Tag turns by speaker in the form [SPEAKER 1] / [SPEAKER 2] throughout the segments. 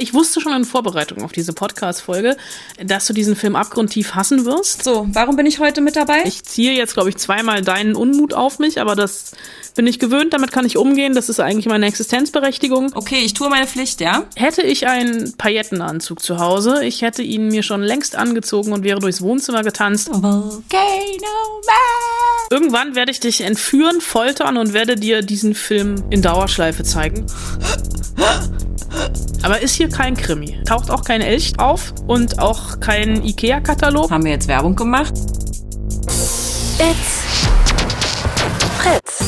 [SPEAKER 1] Ich wusste schon in Vorbereitung auf diese Podcast-Folge, dass du diesen Film abgrundtief hassen wirst.
[SPEAKER 2] So, warum bin ich heute mit dabei?
[SPEAKER 1] Ich ziehe jetzt, glaube ich, zweimal deinen Unmut auf mich, aber das bin ich gewöhnt, damit kann ich umgehen. Das ist eigentlich meine Existenzberechtigung.
[SPEAKER 2] Okay, ich tue meine Pflicht, ja?
[SPEAKER 1] Hätte ich einen Paillettenanzug zu Hause, ich hätte ihn mir schon längst angezogen und wäre durchs Wohnzimmer getanzt.
[SPEAKER 2] Volcano Man!
[SPEAKER 1] Irgendwann werde ich dich entführen, foltern und werde dir diesen Film in Dauerschleife zeigen. Aber ist hier kein Krimi. Taucht auch kein Elch auf und auch kein Ikea-Katalog.
[SPEAKER 2] Haben wir jetzt Werbung gemacht?
[SPEAKER 3] It's Fritz.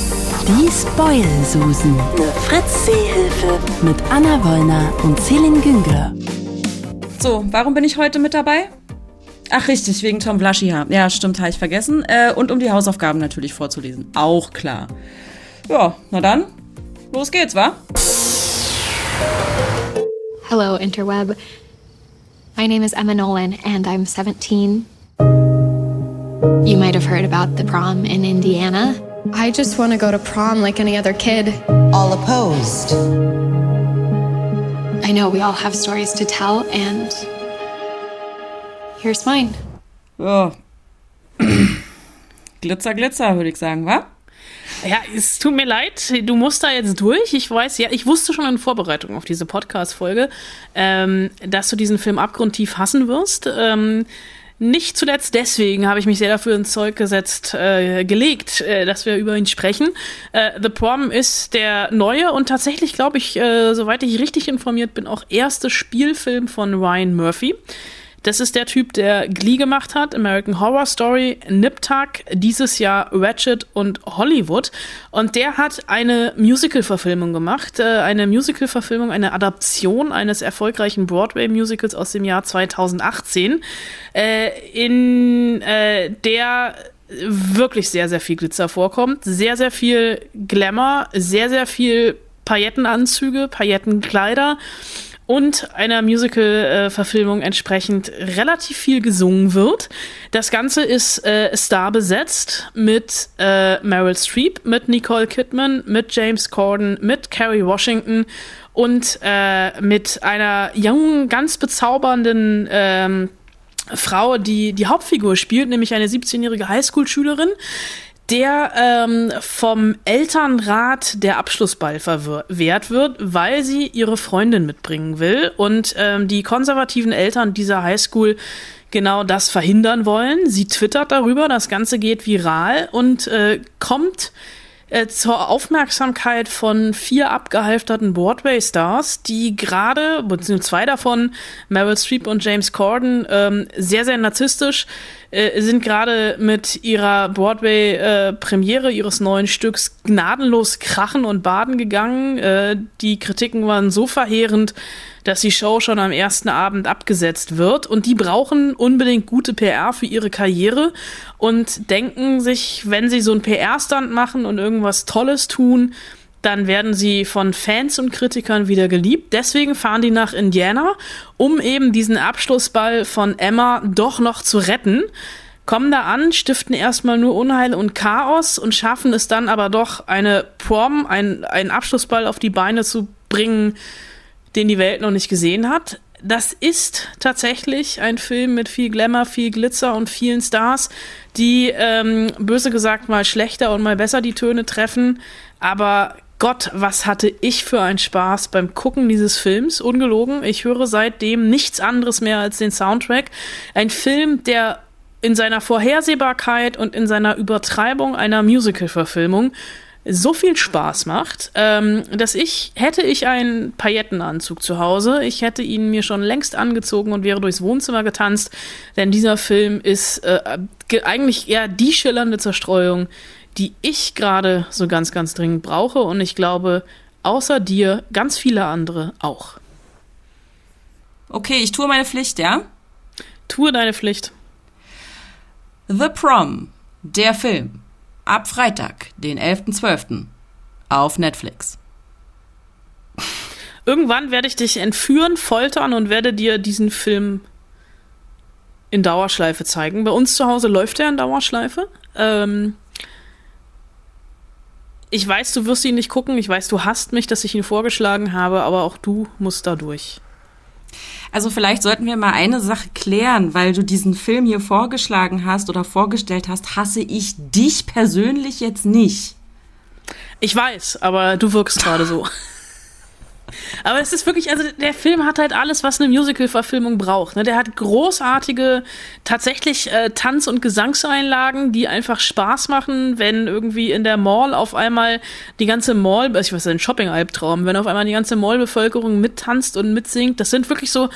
[SPEAKER 3] Die Spoil-Susen. Eine Fritz-Seehilfe. Mit Anna Wollner und Celine Güngler.
[SPEAKER 2] So, warum bin ich heute mit dabei? Ach, richtig, wegen Tom Blaschiha. Ja, stimmt, habe ich vergessen. Äh, und um die Hausaufgaben natürlich vorzulesen. Auch klar. Ja, na dann, los geht's, wa?
[SPEAKER 4] Hello, Interweb. My name is Emma Nolan, and I'm 17. You might have heard about the prom in Indiana.
[SPEAKER 5] I just want to go to prom like any other kid.
[SPEAKER 6] All opposed.
[SPEAKER 4] I know we all have stories to tell, and here's mine.
[SPEAKER 2] Ja. Oh. glitzer, glitzer, würde ich sagen, wa?
[SPEAKER 1] Ja, es tut mir leid, du musst da jetzt durch. Ich weiß, ja, ich wusste schon in Vorbereitung auf diese Podcast-Folge, ähm, dass du diesen Film abgrundtief hassen wirst. Ähm, nicht zuletzt deswegen habe ich mich sehr dafür ins Zeug gesetzt, äh, gelegt, äh, dass wir über ihn sprechen. Äh, The Prom ist der neue und tatsächlich, glaube ich, äh, soweit ich richtig informiert bin, auch erste Spielfilm von Ryan Murphy. Das ist der Typ, der Glee gemacht hat, American Horror Story, Nip Tuck, dieses Jahr Ratchet und Hollywood. Und der hat eine Musical-Verfilmung gemacht, äh, eine Musical-Verfilmung, eine Adaption eines erfolgreichen Broadway-Musicals aus dem Jahr 2018, äh, in äh, der wirklich sehr, sehr viel Glitzer vorkommt, sehr, sehr viel Glamour, sehr, sehr viel Paillettenanzüge, Paillettenkleider und einer Musical-Verfilmung entsprechend relativ viel gesungen wird. Das Ganze ist äh, star besetzt mit äh, Meryl Streep, mit Nicole Kidman, mit James Corden, mit Kerry Washington und äh, mit einer jungen, ganz bezaubernden ähm, Frau, die die Hauptfigur spielt, nämlich eine 17-jährige Highschool-Schülerin, der ähm, vom Elternrat der Abschlussball verwehrt wird, weil sie ihre Freundin mitbringen will und ähm, die konservativen Eltern dieser Highschool genau das verhindern wollen. Sie twittert darüber, das Ganze geht viral und äh, kommt äh, zur Aufmerksamkeit von vier abgehalfterten Broadway-Stars, die gerade, beziehungsweise zwei davon, Meryl Streep und James Corden, ähm, sehr, sehr narzisstisch äh, sind gerade mit ihrer Broadway-Premiere ihres neuen Stücks gnadenlos krachen und baden gegangen. Äh, die Kritiken waren so verheerend, dass die Show schon am ersten Abend abgesetzt wird. Und die brauchen unbedingt gute PR für ihre Karriere und denken sich, wenn sie so einen PR-Stand machen und irgendwas Tolles tun, dann werden sie von Fans und Kritikern wieder geliebt. Deswegen fahren die nach Indiana, um eben diesen Abschlussball von Emma doch noch zu retten. Kommen da an, stiften erstmal nur Unheil und Chaos und schaffen es dann aber doch, eine Prom, ein, einen Abschlussball auf die Beine zu bringen, den die Welt noch nicht gesehen hat. Das ist tatsächlich ein Film mit viel Glamour, viel Glitzer und vielen Stars, die ähm, böse gesagt mal schlechter und mal besser die Töne treffen. Aber Gott, was hatte ich für einen Spaß beim Gucken dieses Films. Ungelogen. Ich höre seitdem nichts anderes mehr als den Soundtrack. Ein Film, der in seiner Vorhersehbarkeit und in seiner Übertreibung einer Musical-Verfilmung so viel Spaß macht, ähm, dass ich, hätte ich einen Paillettenanzug zu Hause, ich hätte ihn mir schon längst angezogen und wäre durchs Wohnzimmer getanzt, denn dieser Film ist äh, eigentlich eher die schillernde Zerstreuung, die ich gerade so ganz, ganz dringend brauche und ich glaube, außer dir ganz viele andere auch.
[SPEAKER 2] Okay, ich tue meine Pflicht, ja?
[SPEAKER 1] Tue deine Pflicht.
[SPEAKER 2] The Prom, der Film ab Freitag, den 11.12. auf Netflix.
[SPEAKER 1] Irgendwann werde ich dich entführen, foltern und werde dir diesen Film in Dauerschleife zeigen. Bei uns zu Hause läuft er in Dauerschleife. Ähm, ich weiß, du wirst ihn nicht gucken. Ich weiß, du hasst mich, dass ich ihn vorgeschlagen habe, aber auch du musst da durch.
[SPEAKER 2] Also vielleicht sollten wir mal eine Sache klären, weil du diesen Film hier vorgeschlagen hast oder vorgestellt hast, hasse ich dich persönlich jetzt nicht.
[SPEAKER 1] Ich weiß, aber du wirkst gerade so. Aber es ist wirklich, also der Film hat halt alles, was eine Musical-Verfilmung braucht. Ne? Der hat großartige, tatsächlich äh, Tanz- und Gesangseinlagen, die einfach Spaß machen, wenn irgendwie in der Mall auf einmal die ganze Mall, also ich weiß, ein Shopping-Albtraum, wenn auf einmal die ganze Mall-Bevölkerung mittanzt und mitsingt. Das sind wirklich so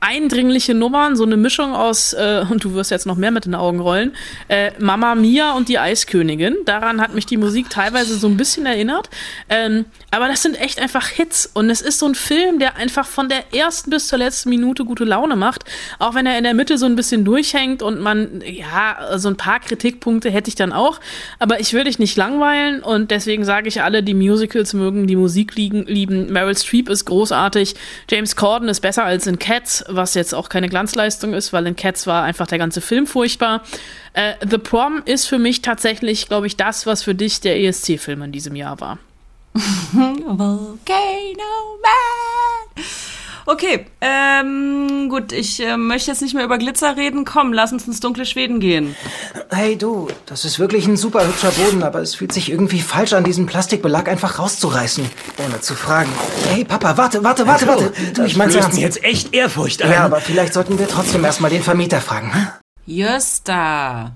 [SPEAKER 1] eindringliche Nummern, so eine Mischung aus, äh, und du wirst jetzt noch mehr mit den Augen rollen, äh, Mama Mia und die Eiskönigin. Daran hat mich die Musik teilweise so ein bisschen erinnert. Ähm, aber das sind echt einfach Hits. Und es ist so ein Film, der einfach von der ersten bis zur letzten Minute gute Laune macht. Auch wenn er in der Mitte so ein bisschen durchhängt und man, ja, so ein paar Kritikpunkte hätte ich dann auch. Aber ich will dich nicht langweilen und deswegen sage ich alle, die Musicals mögen die Musik liegen, lieben. Meryl Streep ist großartig. James Corden ist besser als in Cats was jetzt auch keine Glanzleistung ist, weil in Cats war einfach der ganze Film furchtbar. Äh, The Prom ist für mich tatsächlich, glaube ich, das, was für dich der ESC-Film in diesem Jahr war.
[SPEAKER 2] Volcano Man! Okay, ähm, gut, ich äh, möchte jetzt nicht mehr über Glitzer reden. Komm, lass uns ins dunkle Schweden gehen.
[SPEAKER 6] Hey du, das ist wirklich ein super hübscher Boden, aber es fühlt sich irgendwie falsch an, diesen Plastikbelag einfach rauszureißen, ohne zu fragen. Hey Papa, warte, warte, warte,
[SPEAKER 7] also,
[SPEAKER 6] warte.
[SPEAKER 7] Du, ich mein's ernst. mir jetzt echt Ehrfurcht
[SPEAKER 6] ein. Ja, aber vielleicht sollten wir trotzdem erstmal den Vermieter fragen. Hm?
[SPEAKER 2] Jösta.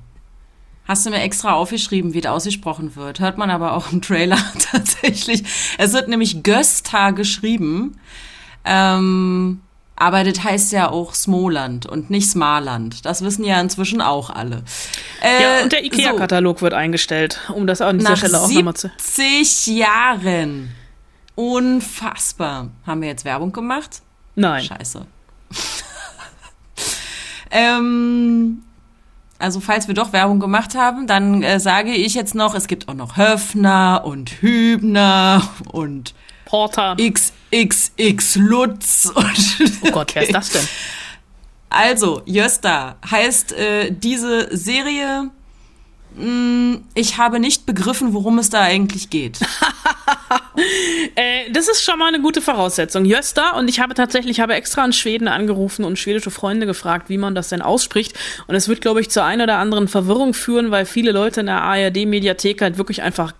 [SPEAKER 2] Hast du mir extra aufgeschrieben, wie es ausgesprochen wird. Hört man aber auch im Trailer tatsächlich. Es wird nämlich Gösta geschrieben. Ähm, aber das heißt ja auch Smoland und nicht Smarland. Das wissen ja inzwischen auch alle.
[SPEAKER 1] Äh, ja, und der IKEA-Katalog so, wird eingestellt, um das an dieser Stelle auch nochmal zu.
[SPEAKER 2] 70 Jahren. Unfassbar. Haben wir jetzt Werbung gemacht?
[SPEAKER 1] Nein.
[SPEAKER 2] Scheiße. ähm, also falls wir doch Werbung gemacht haben, dann äh, sage ich jetzt noch, es gibt auch noch Höfner und Hübner und
[SPEAKER 1] Porter.
[SPEAKER 2] XXX Lutz. Und
[SPEAKER 1] oh Gott, wer ist das denn?
[SPEAKER 2] Also, Jösta heißt äh, diese Serie. Mh, mm, ich habe nicht begriffen, worum es da eigentlich geht.
[SPEAKER 1] äh, das ist schon mal eine gute Voraussetzung. Jösta und ich habe tatsächlich, habe extra in Schweden angerufen und schwedische Freunde gefragt, wie man das denn ausspricht. Und es wird, glaube ich, zur einen oder anderen Verwirrung führen, weil viele Leute in der ARD-Mediathek halt wirklich einfach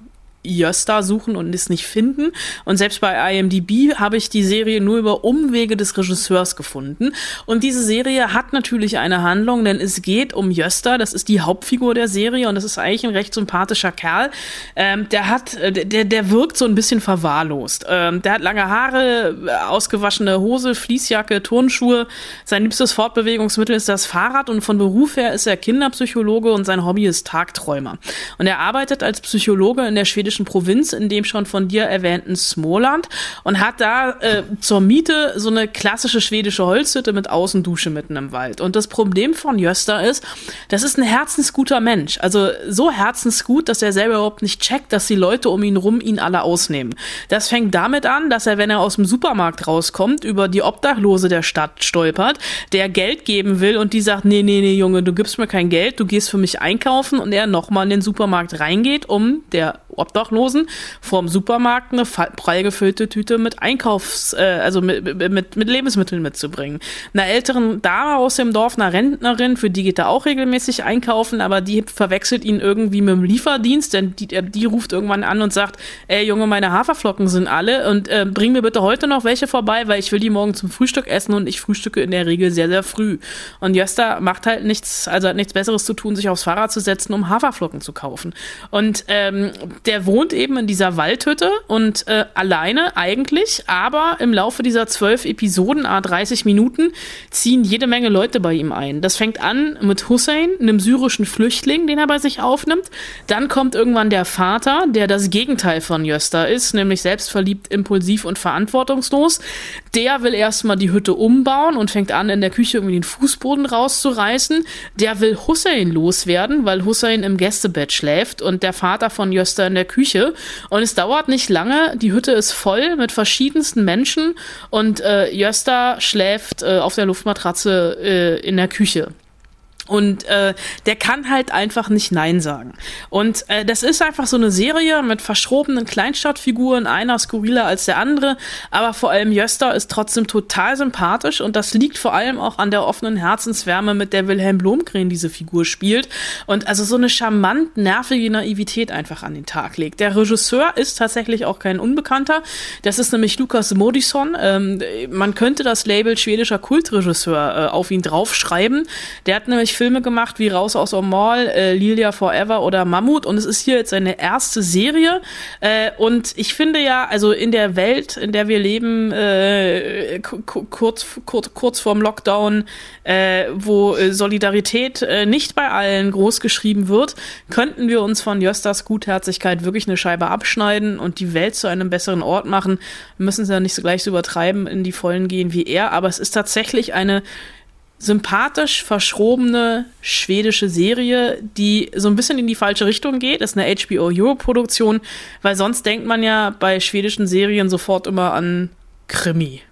[SPEAKER 1] Jösta suchen und es nicht finden. Und selbst bei IMDb habe ich die Serie nur über Umwege des Regisseurs gefunden. Und diese Serie hat natürlich eine Handlung, denn es geht um Jösta. Das ist die Hauptfigur der Serie und das ist eigentlich ein recht sympathischer Kerl. Ähm, der hat, äh, der, der wirkt so ein bisschen verwahrlost. Ähm, der hat lange Haare, ausgewaschene Hose, Fließjacke, Turnschuhe. Sein liebstes Fortbewegungsmittel ist das Fahrrad und von Beruf her ist er Kinderpsychologe und sein Hobby ist Tagträumer. Und er arbeitet als Psychologe in der schwedischen schwedischen Provinz, in dem schon von dir erwähnten Smoland und hat da äh, zur Miete so eine klassische schwedische Holzhütte mit Außendusche mitten im Wald. Und das Problem von Jösta ist, das ist ein herzensguter Mensch. Also so herzensgut, dass er selber überhaupt nicht checkt, dass die Leute um ihn rum ihn alle ausnehmen. Das fängt damit an, dass er, wenn er aus dem Supermarkt rauskommt, über die Obdachlose der Stadt stolpert, der Geld geben will und die sagt, nee, nee, nee, Junge, du gibst mir kein Geld, du gehst für mich einkaufen und er nochmal in den Supermarkt reingeht, um der Obdachlosen vorm Supermarkt eine prall gefüllte Tüte mit Einkaufs-, äh, also mit, mit, mit Lebensmitteln mitzubringen. Einer älteren Dame aus dem Dorf, einer Rentnerin, für die geht er auch regelmäßig einkaufen, aber die verwechselt ihn irgendwie mit dem Lieferdienst, denn die, die ruft irgendwann an und sagt, ey Junge, meine Haferflocken sind alle und äh, bring mir bitte heute noch welche vorbei, weil ich will die morgen zum Frühstück essen und ich frühstücke in der Regel sehr, sehr früh. Und Jösta macht halt nichts, also hat nichts Besseres zu tun, sich aufs Fahrrad zu setzen, um Haferflocken zu kaufen. Und ähm, der wohnt eben in dieser Waldhütte und äh, alleine eigentlich, aber im Laufe dieser zwölf Episoden, a 30 Minuten, ziehen jede Menge Leute bei ihm ein. Das fängt an mit Hussein, einem syrischen Flüchtling, den er bei sich aufnimmt. Dann kommt irgendwann der Vater, der das Gegenteil von Jösta ist, nämlich selbstverliebt, impulsiv und verantwortungslos. Der will erstmal die Hütte umbauen und fängt an, in der Küche irgendwie den Fußboden rauszureißen. Der will Hussein loswerden, weil Hussein im Gästebett schläft und der Vater von Jösta in der Küche. Und es dauert nicht lange. Die Hütte ist voll mit verschiedensten Menschen und äh, Jösta schläft äh, auf der Luftmatratze äh, in der Küche. Und äh, der kann halt einfach nicht Nein sagen. Und äh, das ist einfach so eine Serie mit verschrobenen Kleinstadtfiguren, einer skurriler als der andere, aber vor allem Jöster ist trotzdem total sympathisch und das liegt vor allem auch an der offenen Herzenswärme, mit der Wilhelm Blomgren diese Figur spielt und also so eine charmant nervige Naivität einfach an den Tag legt. Der Regisseur ist tatsächlich auch kein Unbekannter, das ist nämlich Lukas Modison. Ähm, man könnte das Label schwedischer Kultregisseur äh, auf ihn draufschreiben. Der hat nämlich Filme gemacht wie Raus aus Mall, äh, Lilia Forever oder Mammut. Und es ist hier jetzt seine erste Serie. Äh, und ich finde ja, also in der Welt, in der wir leben, äh, kurz, kurz, kurz vorm Lockdown, äh, wo äh, Solidarität äh, nicht bei allen groß geschrieben wird, könnten wir uns von Jöstas Gutherzigkeit wirklich eine Scheibe abschneiden und die Welt zu einem besseren Ort machen. Wir müssen es ja nicht so gleich so übertreiben, in die Vollen gehen wie er, aber es ist tatsächlich eine sympathisch verschrobene schwedische Serie, die so ein bisschen in die falsche Richtung geht. Das ist eine HBO Euro-Produktion, weil sonst denkt man ja bei schwedischen Serien sofort immer an Krimi.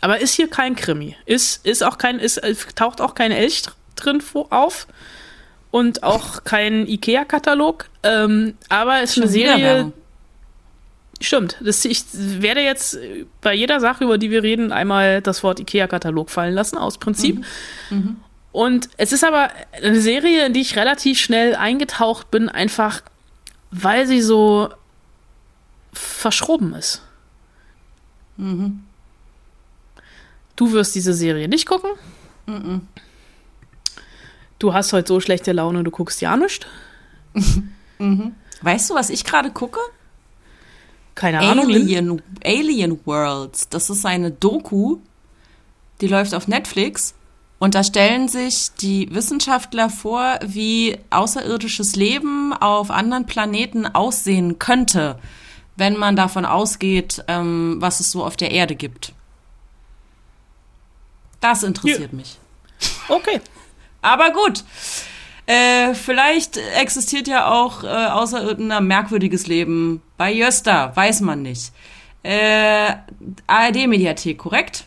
[SPEAKER 1] Aber ist hier kein Krimi. Ist, ist auch kein, ist, taucht auch kein Elch drin auf und auch kein IKEA-Katalog. Ähm, aber es ist eine Serie. Stimmt. Das, ich werde jetzt bei jeder Sache, über die wir reden, einmal das Wort IKEA-Katalog fallen lassen, aus Prinzip. Mhm. Mhm. Und es ist aber eine Serie, in die ich relativ schnell eingetaucht bin, einfach weil sie so verschroben ist. Mhm. Du wirst diese Serie nicht gucken. Mhm. Du hast heute so schlechte Laune, du guckst ja nicht.
[SPEAKER 2] Mhm. Weißt du, was ich gerade gucke?
[SPEAKER 1] Keine Ahnung.
[SPEAKER 2] Alien, Alien Worlds. Das ist eine Doku, die läuft auf Netflix. Und da stellen sich die Wissenschaftler vor, wie außerirdisches Leben auf anderen Planeten aussehen könnte, wenn man davon ausgeht, ähm, was es so auf der Erde gibt. Das interessiert ja. mich.
[SPEAKER 1] Okay.
[SPEAKER 2] Aber gut. Äh, vielleicht existiert ja auch äh, außer merkwürdiges Leben bei Jösta, weiß man nicht. Äh, ARD-Mediathek, korrekt?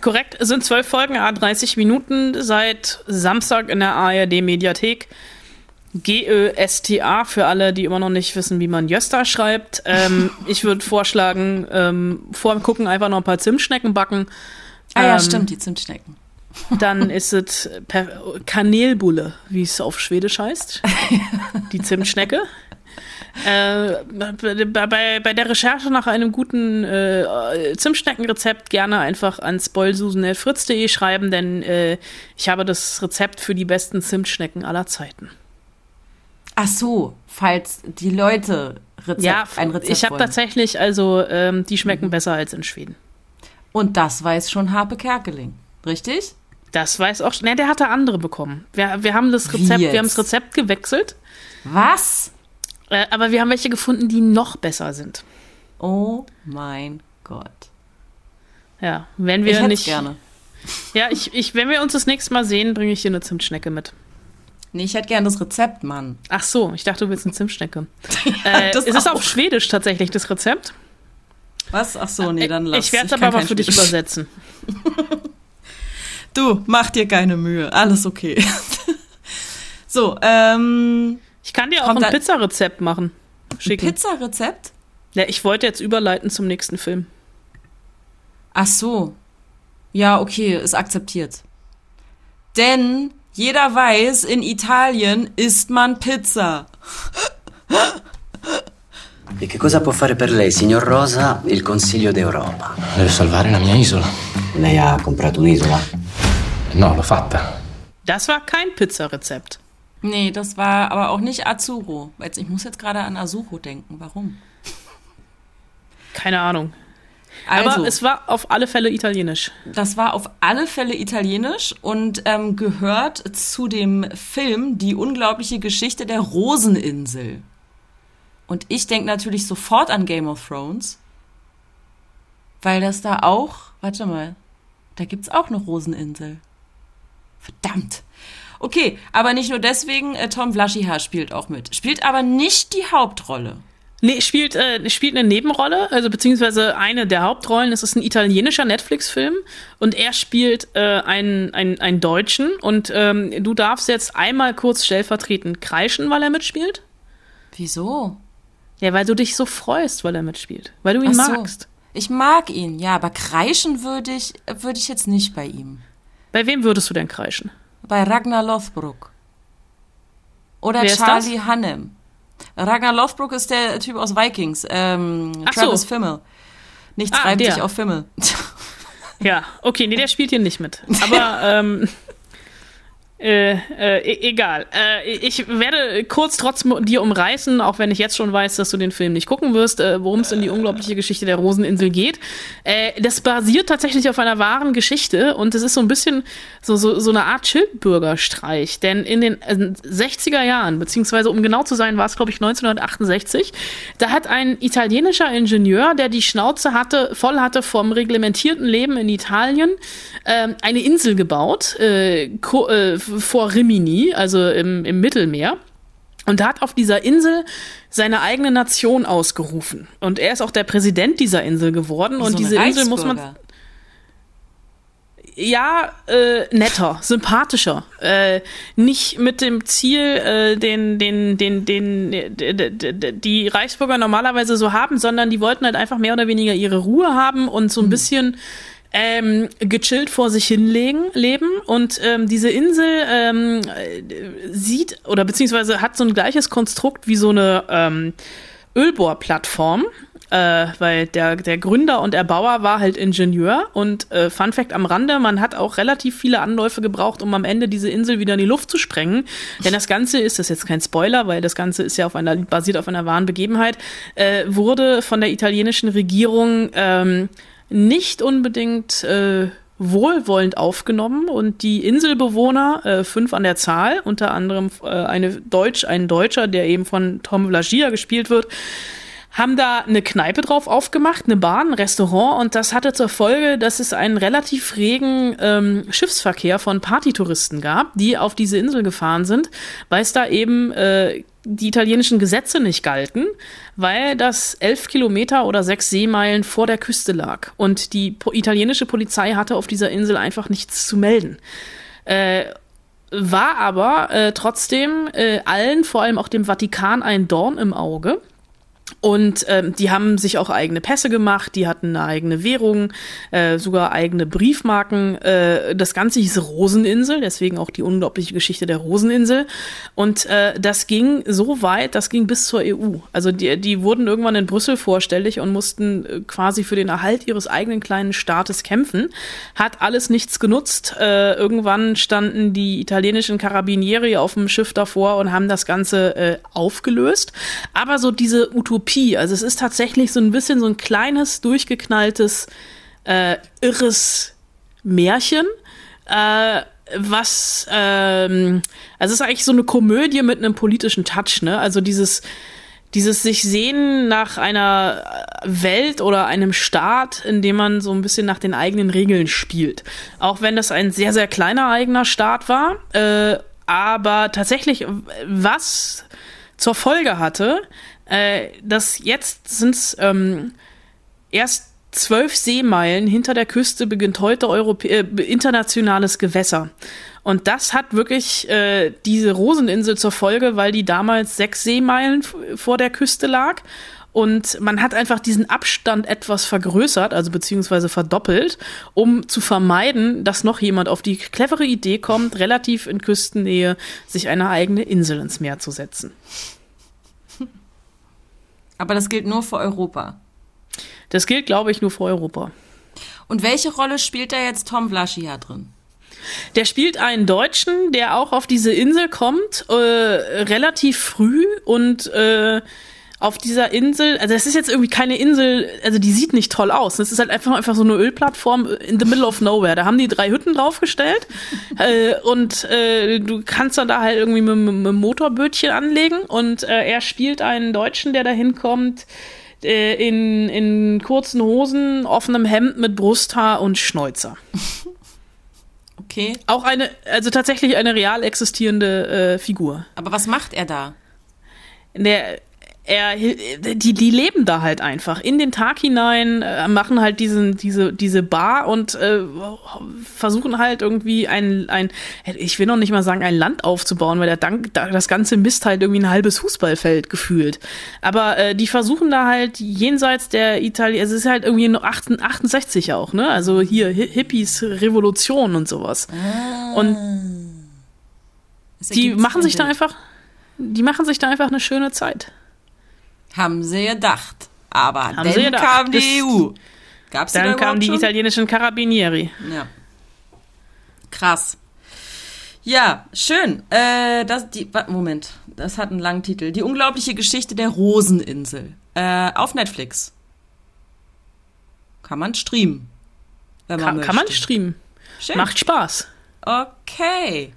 [SPEAKER 1] Korrekt, es sind zwölf Folgen, a 30 Minuten seit Samstag in der ARD-Mediathek. G-Ö-S-T-A für alle, die immer noch nicht wissen, wie man Jösta schreibt. Ähm, ich würde vorschlagen, ähm, vor dem Gucken einfach noch ein paar Zimtschnecken backen.
[SPEAKER 2] Ah ja, ähm, stimmt, die Zimtschnecken.
[SPEAKER 1] Dann ist es Kanelbulle, wie es auf Schwedisch heißt. Die Zimtschnecke. Äh, bei, bei der Recherche nach einem guten äh, Zimtschneckenrezept gerne einfach an spoilsusen.fritz.de schreiben, denn äh, ich habe das Rezept für die besten Zimtschnecken aller Zeiten.
[SPEAKER 2] Ach so, falls die Leute
[SPEAKER 1] Rezept, ja, ein Rezept ich habe tatsächlich, also ähm, die schmecken mhm. besser als in Schweden.
[SPEAKER 2] Und das weiß schon Harpe Kerkeling, richtig?
[SPEAKER 1] Das weiß auch. Ne, der hatte andere bekommen. Wir, wir haben das Rezept, wir haben das Rezept gewechselt.
[SPEAKER 2] Was?
[SPEAKER 1] Äh, aber wir haben welche gefunden, die noch besser sind.
[SPEAKER 2] Oh mein Gott.
[SPEAKER 1] Ja, wenn wir
[SPEAKER 2] ich
[SPEAKER 1] nicht.
[SPEAKER 2] gerne.
[SPEAKER 1] Ja, ich, ich, wenn wir uns das nächste Mal sehen, bringe ich dir eine Zimtschnecke mit.
[SPEAKER 2] Nee, ich hätte gerne das Rezept, Mann.
[SPEAKER 1] Ach so, ich dachte, du willst eine Zimtschnecke. ja, äh, ist es auf Schwedisch tatsächlich, das Rezept?
[SPEAKER 2] Was? Ach so, nee, dann lass
[SPEAKER 1] Ich werde es aber mal für dich übersetzen.
[SPEAKER 2] Du, mach dir keine Mühe. Alles okay. so, ähm.
[SPEAKER 1] Ich kann dir auch ein Pizzarezept machen.
[SPEAKER 2] Schicken. Ein Pizzarezept?
[SPEAKER 1] Ja, ich wollte jetzt überleiten zum nächsten Film.
[SPEAKER 2] Ach so. Ja, okay, ist akzeptiert. Denn jeder weiß, in Italien isst man Pizza.
[SPEAKER 8] E che cosa può fare per lei, signor Rosa, il Consiglio d'Europa?
[SPEAKER 9] Deve salvare la mia isola.
[SPEAKER 8] Lei ha comprato un'isola?
[SPEAKER 9] No, l'ho fatta.
[SPEAKER 1] Das war kein Pizzarezept.
[SPEAKER 2] Nee, das war aber auch nicht Azuro. Ich muss jetzt gerade an Azuro denken. Warum?
[SPEAKER 1] Keine Ahnung. Also, aber es war auf alle Fälle italienisch.
[SPEAKER 2] Das war auf alle Fälle italienisch und ähm, gehört zu dem Film Die unglaubliche Geschichte der Roseninsel. Und ich denke natürlich sofort an Game of Thrones, weil das da auch, warte mal, da gibt es auch eine Roseninsel. Verdammt. Okay, aber nicht nur deswegen, äh, Tom Vlaschiha spielt auch mit. Spielt aber nicht die Hauptrolle.
[SPEAKER 1] Nee, spielt, äh, spielt eine Nebenrolle, also beziehungsweise eine der Hauptrollen. Es ist ein italienischer Netflix-Film und er spielt äh, einen, einen, einen Deutschen. Und ähm, du darfst jetzt einmal kurz stellvertretend kreischen, weil er mitspielt.
[SPEAKER 2] Wieso?
[SPEAKER 1] Ja, weil du dich so freust, weil er mitspielt. Weil du ihn
[SPEAKER 2] so.
[SPEAKER 1] magst.
[SPEAKER 2] Ich mag ihn, ja, aber kreischen würde ich, würde ich jetzt nicht bei ihm.
[SPEAKER 1] Bei wem würdest du denn kreischen?
[SPEAKER 2] Bei Ragnar Lothbrok. Oder
[SPEAKER 1] Wer
[SPEAKER 2] Charlie Hannem. Ragnar Lothbrok ist der Typ aus Vikings. Ähm,
[SPEAKER 1] Ach
[SPEAKER 2] Travis
[SPEAKER 1] so.
[SPEAKER 2] Fimmel. Nichts
[SPEAKER 1] Ah,
[SPEAKER 2] reimt sich auf Fimmel.
[SPEAKER 1] Ja, okay, nee, der spielt hier nicht mit. Aber, ähm, äh, äh, e- egal. Äh, ich werde kurz trotzdem dir umreißen, auch wenn ich jetzt schon weiß, dass du den Film nicht gucken wirst, äh, worum es in die unglaubliche Geschichte der Roseninsel geht. Äh, das basiert tatsächlich auf einer wahren Geschichte und es ist so ein bisschen so, so, so eine Art Schildbürgerstreich. Denn in den äh, 60er Jahren, beziehungsweise um genau zu sein, war es, glaube ich, 1968, da hat ein italienischer Ingenieur, der die Schnauze hatte, voll hatte vom reglementierten Leben in Italien, ähm, eine Insel gebaut, vor Rimini, also im, im Mittelmeer. Und hat auf dieser Insel seine eigene Nation ausgerufen. Und er ist auch der Präsident dieser Insel geworden. Und
[SPEAKER 2] so ein
[SPEAKER 1] diese Insel muss man ja, äh, netter, sympathischer. Äh, nicht mit dem Ziel, äh, den, den, den, den, die Reichsbürger normalerweise so haben, sondern die wollten halt einfach mehr oder weniger ihre Ruhe haben und so ein bisschen ähm, gechillt vor sich hinlegen, leben. Und ähm, diese Insel ähm, äh, sieht oder beziehungsweise hat so ein gleiches Konstrukt wie so eine ähm, Ölbohrplattform, äh, weil der, der Gründer und Erbauer war halt Ingenieur und äh, Fun Fact am Rande, man hat auch relativ viele Anläufe gebraucht, um am Ende diese Insel wieder in die Luft zu sprengen. Denn das Ganze ist, das ist jetzt kein Spoiler, weil das Ganze ist ja auf einer, basiert auf einer wahren Begebenheit, äh, wurde von der italienischen Regierung ähm, nicht unbedingt äh, wohlwollend aufgenommen. Und die Inselbewohner, äh, fünf an der Zahl, unter anderem äh, eine Deutsch, ein Deutscher, der eben von Tom Vlagia gespielt wird, haben da eine Kneipe drauf aufgemacht, eine Bar, ein Restaurant und das hatte zur Folge, dass es einen relativ regen ähm, Schiffsverkehr von Partytouristen gab, die auf diese Insel gefahren sind, weil es da eben äh, die italienischen Gesetze nicht galten, weil das elf Kilometer oder sechs Seemeilen vor der Küste lag und die po italienische Polizei hatte auf dieser Insel einfach nichts zu melden. Äh, war aber äh, trotzdem äh, allen, vor allem auch dem Vatikan, ein Dorn im Auge. Und ähm, die haben sich auch eigene Pässe gemacht, die hatten eine eigene Währung, äh, sogar eigene Briefmarken. Äh, das Ganze hieß Roseninsel, deswegen auch die unglaubliche Geschichte der Roseninsel. Und äh, das ging so weit, das ging bis zur EU. Also die, die wurden irgendwann in Brüssel vorstellig und mussten äh, quasi für den Erhalt ihres eigenen kleinen Staates kämpfen. Hat alles nichts genutzt. Äh, irgendwann standen die italienischen Carabinieri auf dem Schiff davor und haben das Ganze äh, aufgelöst. Aber so diese Utopie, also es ist tatsächlich so ein bisschen so ein kleines, durchgeknalltes, äh, irres Märchen. Äh, was, ähm, also es ist eigentlich so eine Komödie mit einem politischen Touch, ne? Also dieses, dieses sich sehen nach einer Welt oder einem Staat, in dem man so ein bisschen nach den eigenen Regeln spielt. Auch wenn das ein sehr, sehr kleiner eigener Staat war. Äh, aber tatsächlich, was zur Folge hatte, äh, dass jetzt sind es ähm, erst zwölf Seemeilen hinter der Küste beginnt heute Europä äh, internationales Gewässer. Und das hat wirklich äh, diese Roseninsel zur Folge, weil die damals sechs Seemeilen vor der Küste lag. Und man hat einfach diesen Abstand etwas vergrößert, also beziehungsweise verdoppelt, um zu vermeiden, dass noch jemand auf die clevere Idee kommt, relativ in Küstennähe sich eine eigene Insel ins Meer zu setzen.
[SPEAKER 2] Aber das gilt nur für Europa.
[SPEAKER 1] Das gilt, glaube ich, nur für Europa.
[SPEAKER 2] Und welche Rolle spielt da jetzt Tom Vlaschia drin?
[SPEAKER 1] Der spielt einen Deutschen, der auch auf diese Insel kommt, äh, relativ früh und äh, auf dieser Insel, also es ist jetzt irgendwie keine Insel, also die sieht nicht toll aus. Es ist halt einfach, einfach so eine Ölplattform in the middle of nowhere. Da haben die drei Hütten draufgestellt äh, und äh, du kannst dann da halt irgendwie mit, einem Motorbötchen anlegen und äh, er spielt einen Deutschen, der da hinkommt äh, in, in kurzen Hosen, offenem Hemd mit Brusthaar und Schnäuzer.
[SPEAKER 2] Okay.
[SPEAKER 1] Auch eine, also tatsächlich eine real existierende äh, Figur.
[SPEAKER 2] Aber was macht er da?
[SPEAKER 1] Der, er, die, die leben da halt einfach in den Tag hinein, äh, machen halt diesen, diese, diese Bar und äh, versuchen halt irgendwie ein, ein, ich will noch nicht mal sagen, ein Land aufzubauen, weil der Dank, das ganze Mist halt irgendwie ein halbes Fußballfeld gefühlt. Aber äh, die versuchen da halt jenseits der Italien, es ist halt irgendwie nur 68 auch, ne? Also hier Hippies, Revolution und sowas. Ah. Und die machen sich da einfach, die machen sich da einfach eine schöne Zeit.
[SPEAKER 2] Haben sie gedacht. Aber Haben dann gedacht. kam die EU.
[SPEAKER 1] Gab's dann da kamen die schon? italienischen Carabinieri.
[SPEAKER 2] Ja. Krass. Ja, schön. Äh, das, die, Moment, das hat einen langen Titel. Die unglaubliche Geschichte der Roseninsel. Äh, auf Netflix. Kann man streamen.
[SPEAKER 1] Wenn man kann, kann man streamen. Schön. Macht Spaß.
[SPEAKER 2] Okay.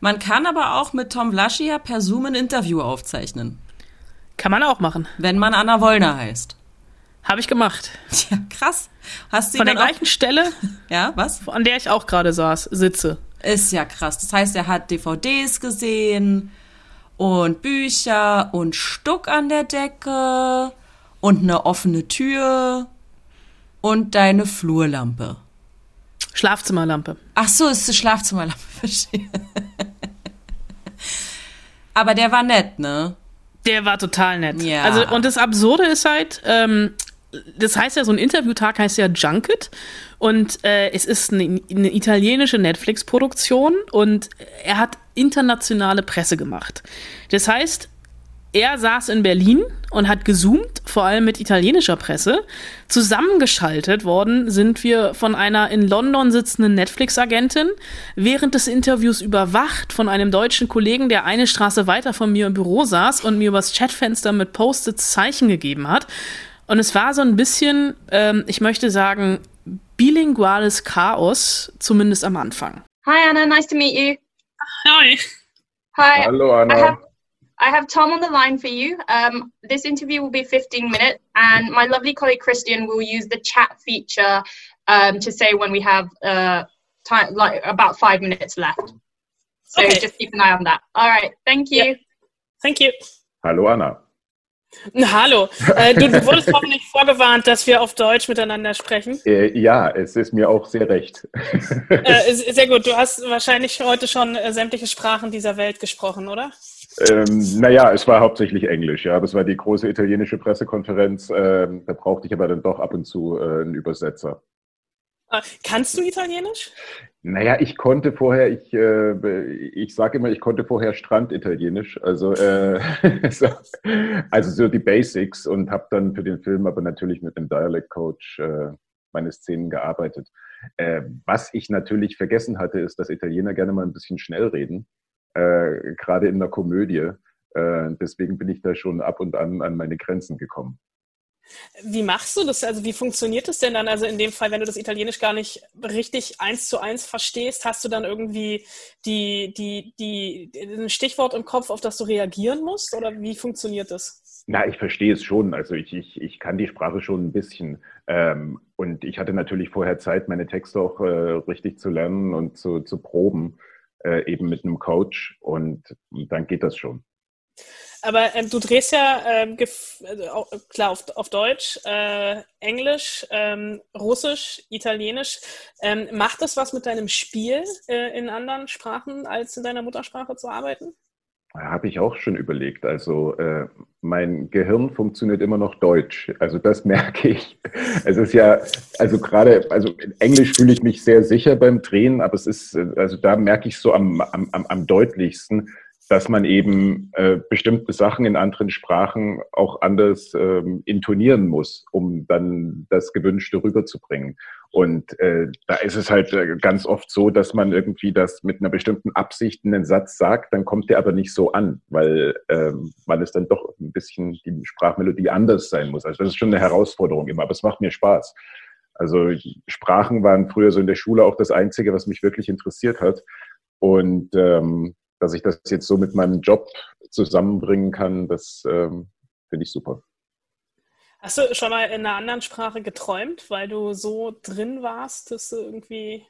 [SPEAKER 2] Man kann aber auch mit Tom Laschia per Zoom ein Interview aufzeichnen.
[SPEAKER 1] Kann man auch machen.
[SPEAKER 2] Wenn man Anna Wollner heißt.
[SPEAKER 1] Habe ich gemacht.
[SPEAKER 2] Ja, krass. Hast du
[SPEAKER 1] Von der gleichen Stelle,
[SPEAKER 2] ja, was?
[SPEAKER 1] An der ich auch gerade saß, sitze.
[SPEAKER 2] Ist ja krass. Das heißt, er hat DVDs gesehen und Bücher und Stuck an der Decke und eine offene Tür und deine Flurlampe.
[SPEAKER 1] Schlafzimmerlampe.
[SPEAKER 2] Ach so, ist die Schlafzimmerlampe, verstehe. Aber der war nett, ne?
[SPEAKER 1] Der war total nett.
[SPEAKER 2] Ja.
[SPEAKER 1] Also, und das Absurde ist halt, ähm, das heißt ja, so ein Interviewtag heißt ja Junket. Und äh, es ist eine, eine italienische Netflix-Produktion und er hat internationale Presse gemacht. Das heißt, er saß in Berlin und hat gezoomt, vor allem mit italienischer Presse. Zusammengeschaltet worden sind wir von einer in London sitzenden Netflix-Agentin, während des Interviews überwacht von einem deutschen Kollegen, der eine Straße weiter von mir im Büro saß und mir übers Chatfenster mit Post-its Zeichen gegeben hat. Und es war so ein bisschen, ähm, ich möchte sagen, bilinguales Chaos, zumindest am Anfang.
[SPEAKER 10] Hi Anna, nice to meet you.
[SPEAKER 1] Hi.
[SPEAKER 10] Hi.
[SPEAKER 11] Hallo Anna.
[SPEAKER 10] I have Tom on the line for you. Um, this interview will be 15 minutes, and my lovely colleague Christian will use the chat feature um, to say when we have uh, time, like about five minutes left. So okay. just keep an eye on that. All right, thank you. Yeah.
[SPEAKER 1] Thank you.
[SPEAKER 11] Hallo Anna.
[SPEAKER 1] Hallo. Äh, du, du, wurdest hoffentlich vorgewarnt, dass wir auf Deutsch miteinander sprechen.
[SPEAKER 11] Äh, ja, es ist mir auch sehr recht.
[SPEAKER 1] Äh, sehr gut. Du hast wahrscheinlich heute schon äh, sämtliche Sprachen dieser Welt gesprochen, oder?
[SPEAKER 11] Ähm, naja, es war hauptsächlich Englisch, ja. Das war die große italienische Pressekonferenz. Ähm, da brauchte ich aber dann doch ab und zu äh, einen Übersetzer.
[SPEAKER 1] Ah, kannst du Italienisch?
[SPEAKER 11] Naja, ich konnte vorher, ich, äh, ich sage immer, ich konnte vorher Stranditalienisch, also, äh, so, also so die Basics und habe dann für den Film aber natürlich mit dem Dialect Coach äh, meine Szenen gearbeitet. Äh, was ich natürlich vergessen hatte, ist, dass Italiener gerne mal ein bisschen schnell reden äh, gerade in der Komödie. Äh, deswegen bin ich da schon ab und an an meine Grenzen gekommen.
[SPEAKER 1] Wie machst du das? Also wie funktioniert das denn dann? Also in dem Fall, wenn du das Italienisch gar nicht richtig eins zu eins verstehst, hast du dann irgendwie die, die, die, ein Stichwort im Kopf, auf das du reagieren musst? Oder wie funktioniert das?
[SPEAKER 11] Na, ich verstehe es schon. Also ich, ich, ich kann die Sprache schon ein bisschen. Ähm, und ich hatte natürlich vorher Zeit, meine Texte auch äh, richtig zu lernen und zu, zu proben äh, eben mit einem Coach und dann geht das schon.
[SPEAKER 1] Aber ähm, du drehst ja ähm, also, klar auf, auf Deutsch, äh, Englisch, ähm, Russisch, Italienisch. Ähm, macht das was mit deinem Spiel äh, in anderen Sprachen als in deiner Muttersprache zu arbeiten?
[SPEAKER 11] Habe ich auch schon überlegt. Also äh, mein Gehirn funktioniert immer noch Deutsch. Also das merke ich. Es ist ja, also gerade, also in Englisch fühle ich mich sehr sicher beim Drehen, aber es ist, also da merke ich so am, am, am deutlichsten, dass man eben äh, bestimmte Sachen in anderen Sprachen auch anders ähm, intonieren muss, um dann das Gewünschte rüberzubringen. Und äh, da ist es halt äh, ganz oft so, dass man irgendwie das mit einer bestimmten Absicht einen Satz sagt, dann kommt der aber nicht so an, weil, ähm, weil es dann doch ein bisschen die Sprachmelodie anders sein muss. Also das ist schon eine Herausforderung immer, aber es macht mir Spaß. Also Sprachen waren früher so in der Schule auch das Einzige, was mich wirklich interessiert hat. Und ähm, dass ich das jetzt so mit meinem Job zusammenbringen kann, das ähm, finde ich super.
[SPEAKER 1] Hast du schon mal in einer anderen Sprache geträumt, weil du so drin warst, dass du irgendwie.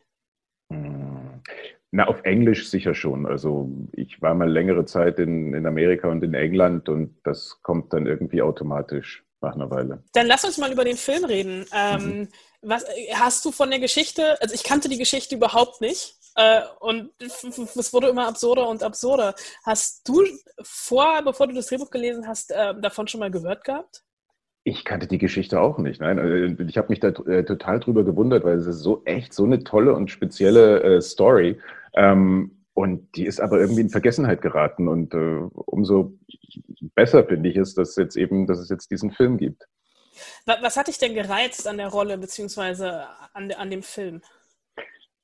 [SPEAKER 11] Na, auf Englisch sicher schon. Also ich war mal längere Zeit in, in Amerika und in England und das kommt dann irgendwie automatisch nach einer Weile.
[SPEAKER 1] Dann lass uns mal über den Film reden. Ähm, mhm. was, hast du von der Geschichte, also ich kannte die Geschichte überhaupt nicht äh, und es wurde immer absurder und absurder. Hast du vor, bevor du das Drehbuch gelesen hast, äh, davon schon mal gehört gehabt?
[SPEAKER 11] Ich kannte die Geschichte auch nicht. Nein, also, ich habe mich da äh, total drüber gewundert, weil es ist so echt so eine tolle und spezielle äh, Story. Ähm, und die ist aber irgendwie in Vergessenheit geraten. Und äh, umso besser finde ich es, dass jetzt eben, dass es jetzt diesen Film gibt.
[SPEAKER 1] Was hat dich denn gereizt an der Rolle beziehungsweise an, an dem Film?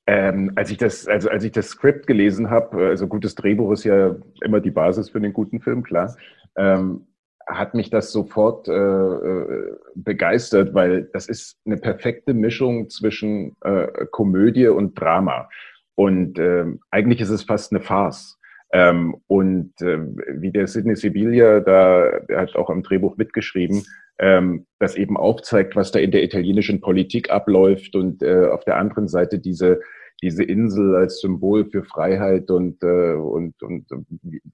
[SPEAKER 11] Ähm, als ich das, also als ich das Skript gelesen habe, also gutes Drehbuch ist ja immer die Basis für einen guten Film, klar. Ähm, hat mich das sofort äh, äh, begeistert, weil das ist eine perfekte Mischung zwischen äh, Komödie und Drama. Und äh, eigentlich ist es fast eine Farce. Ähm, und äh, wie der Sidney Sibilia, da, der hat auch am Drehbuch mitgeschrieben, ähm, das eben aufzeigt, was da in der italienischen Politik abläuft und äh, auf der anderen Seite diese diese Insel als Symbol für Freiheit und, äh, und, und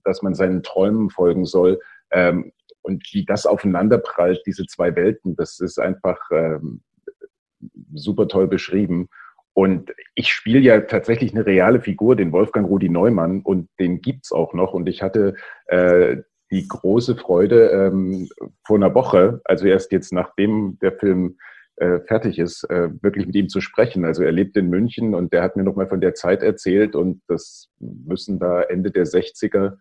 [SPEAKER 11] dass man seinen Träumen folgen soll. Ähm, und wie das aufeinanderprallt, diese zwei Welten, das ist einfach ähm, super toll beschrieben. Und ich spiele ja tatsächlich eine reale Figur, den Wolfgang Rudi Neumann, und den gibt's auch noch. Und ich hatte äh, die große Freude ähm, vor einer Woche, also erst jetzt nachdem der Film äh, fertig ist, äh, wirklich mit ihm zu sprechen. Also er lebt in München und der hat mir nochmal von der Zeit erzählt und das müssen da Ende der 60er äh,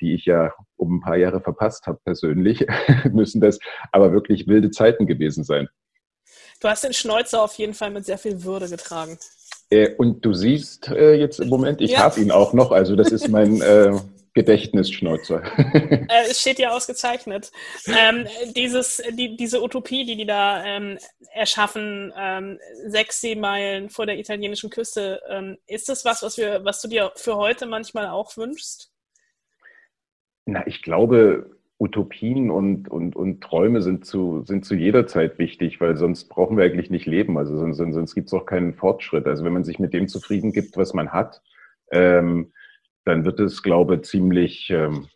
[SPEAKER 11] die ich ja um ein paar Jahre verpasst habe persönlich, müssen das aber wirklich wilde Zeiten gewesen sein.
[SPEAKER 1] Du hast den Schnäuzer auf jeden Fall mit sehr viel Würde getragen.
[SPEAKER 11] Äh, und du siehst äh, jetzt im Moment, ich ja. habe ihn auch noch, also das ist mein äh, Gedächtnisschnäuzer.
[SPEAKER 1] Äh, es steht ja ausgezeichnet. Ähm, dieses, die, diese Utopie, die die da ähm, erschaffen, ähm, sechs Seemeilen vor der italienischen Küste, ähm, ist das was, was, wir, was du dir für heute manchmal auch wünschst?
[SPEAKER 11] Na, ich glaube, Utopien und, und, und Träume sind zu, sind zu jeder Zeit wichtig, weil sonst brauchen wir eigentlich nicht leben. Also sonst, sonst gibt es auch keinen Fortschritt. Also wenn man sich mit dem zufrieden gibt, was man hat, ähm, dann wird es, glaube ich, ziemlich, ähm,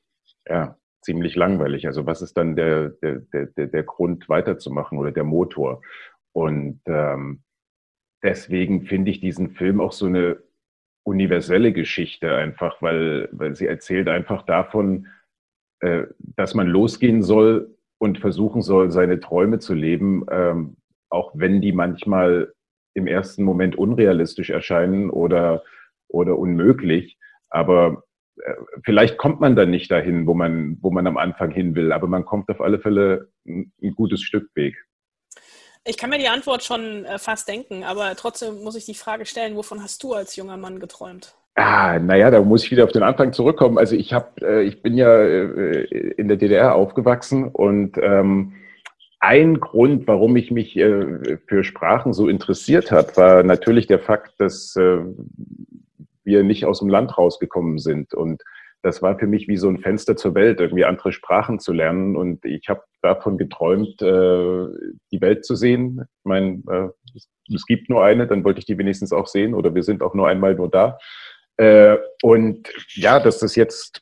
[SPEAKER 11] ja, ziemlich langweilig. Also was ist dann der, der, der, der Grund weiterzumachen oder der Motor? Und ähm, deswegen finde ich diesen Film auch so eine universelle Geschichte einfach, weil, weil sie erzählt einfach davon, äh, dass man losgehen soll und versuchen soll, seine Träume zu leben, ähm, auch wenn die manchmal im ersten Moment unrealistisch erscheinen oder, oder unmöglich. Aber äh, vielleicht kommt man dann nicht dahin, wo man, wo man am Anfang hin will, aber man kommt auf alle Fälle ein, ein gutes Stück Weg.
[SPEAKER 1] Ich kann mir die Antwort schon äh, fast denken, aber trotzdem muss ich die Frage stellen, wovon hast du als junger Mann geträumt?
[SPEAKER 11] Ah, naja, da muss ich wieder auf den Anfang zurückkommen. Also ich habe, äh, ich bin ja äh, in der DDR aufgewachsen und ähm, ein Grund, warum ich mich äh, für Sprachen so interessiert habe, war natürlich der Fakt, dass äh, wir nicht aus dem Land rausgekommen sind. Und das war für mich wie so ein Fenster zur Welt, irgendwie andere Sprachen zu lernen. Und ich habe davon geträumt, äh, die Welt zu sehen. Ich meine, äh, es gibt nur eine, dann wollte ich die wenigstens auch sehen oder wir sind auch nur einmal nur da. Äh, und ja, dass das jetzt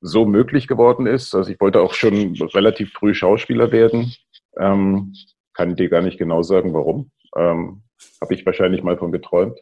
[SPEAKER 11] so möglich geworden ist. Also ich wollte auch schon relativ früh Schauspieler werden. Ähm, kann dir gar nicht genau sagen, warum. Ähm, Habe ich wahrscheinlich mal von geträumt.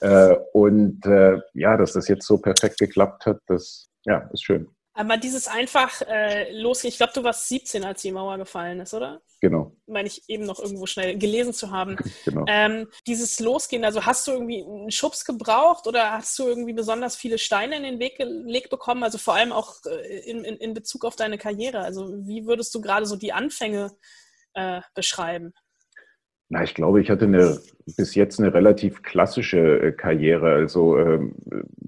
[SPEAKER 11] Äh, und äh, ja, dass das jetzt so perfekt geklappt hat, das ja, ist schön.
[SPEAKER 1] Aber dieses einfach äh, losgehen, ich glaube, du warst 17, als die Mauer gefallen ist, oder?
[SPEAKER 11] Genau.
[SPEAKER 1] Meine ich eben noch irgendwo schnell gelesen zu haben. Genau. Ähm, dieses Losgehen, also hast du irgendwie einen Schubs gebraucht oder hast du irgendwie besonders viele Steine in den Weg gelegt bekommen? Also vor allem auch äh, in, in, in Bezug auf deine Karriere. Also wie würdest du gerade so die Anfänge äh, beschreiben?
[SPEAKER 11] Na, ich glaube, ich hatte eine, bis jetzt eine relativ klassische äh, Karriere. Also ähm,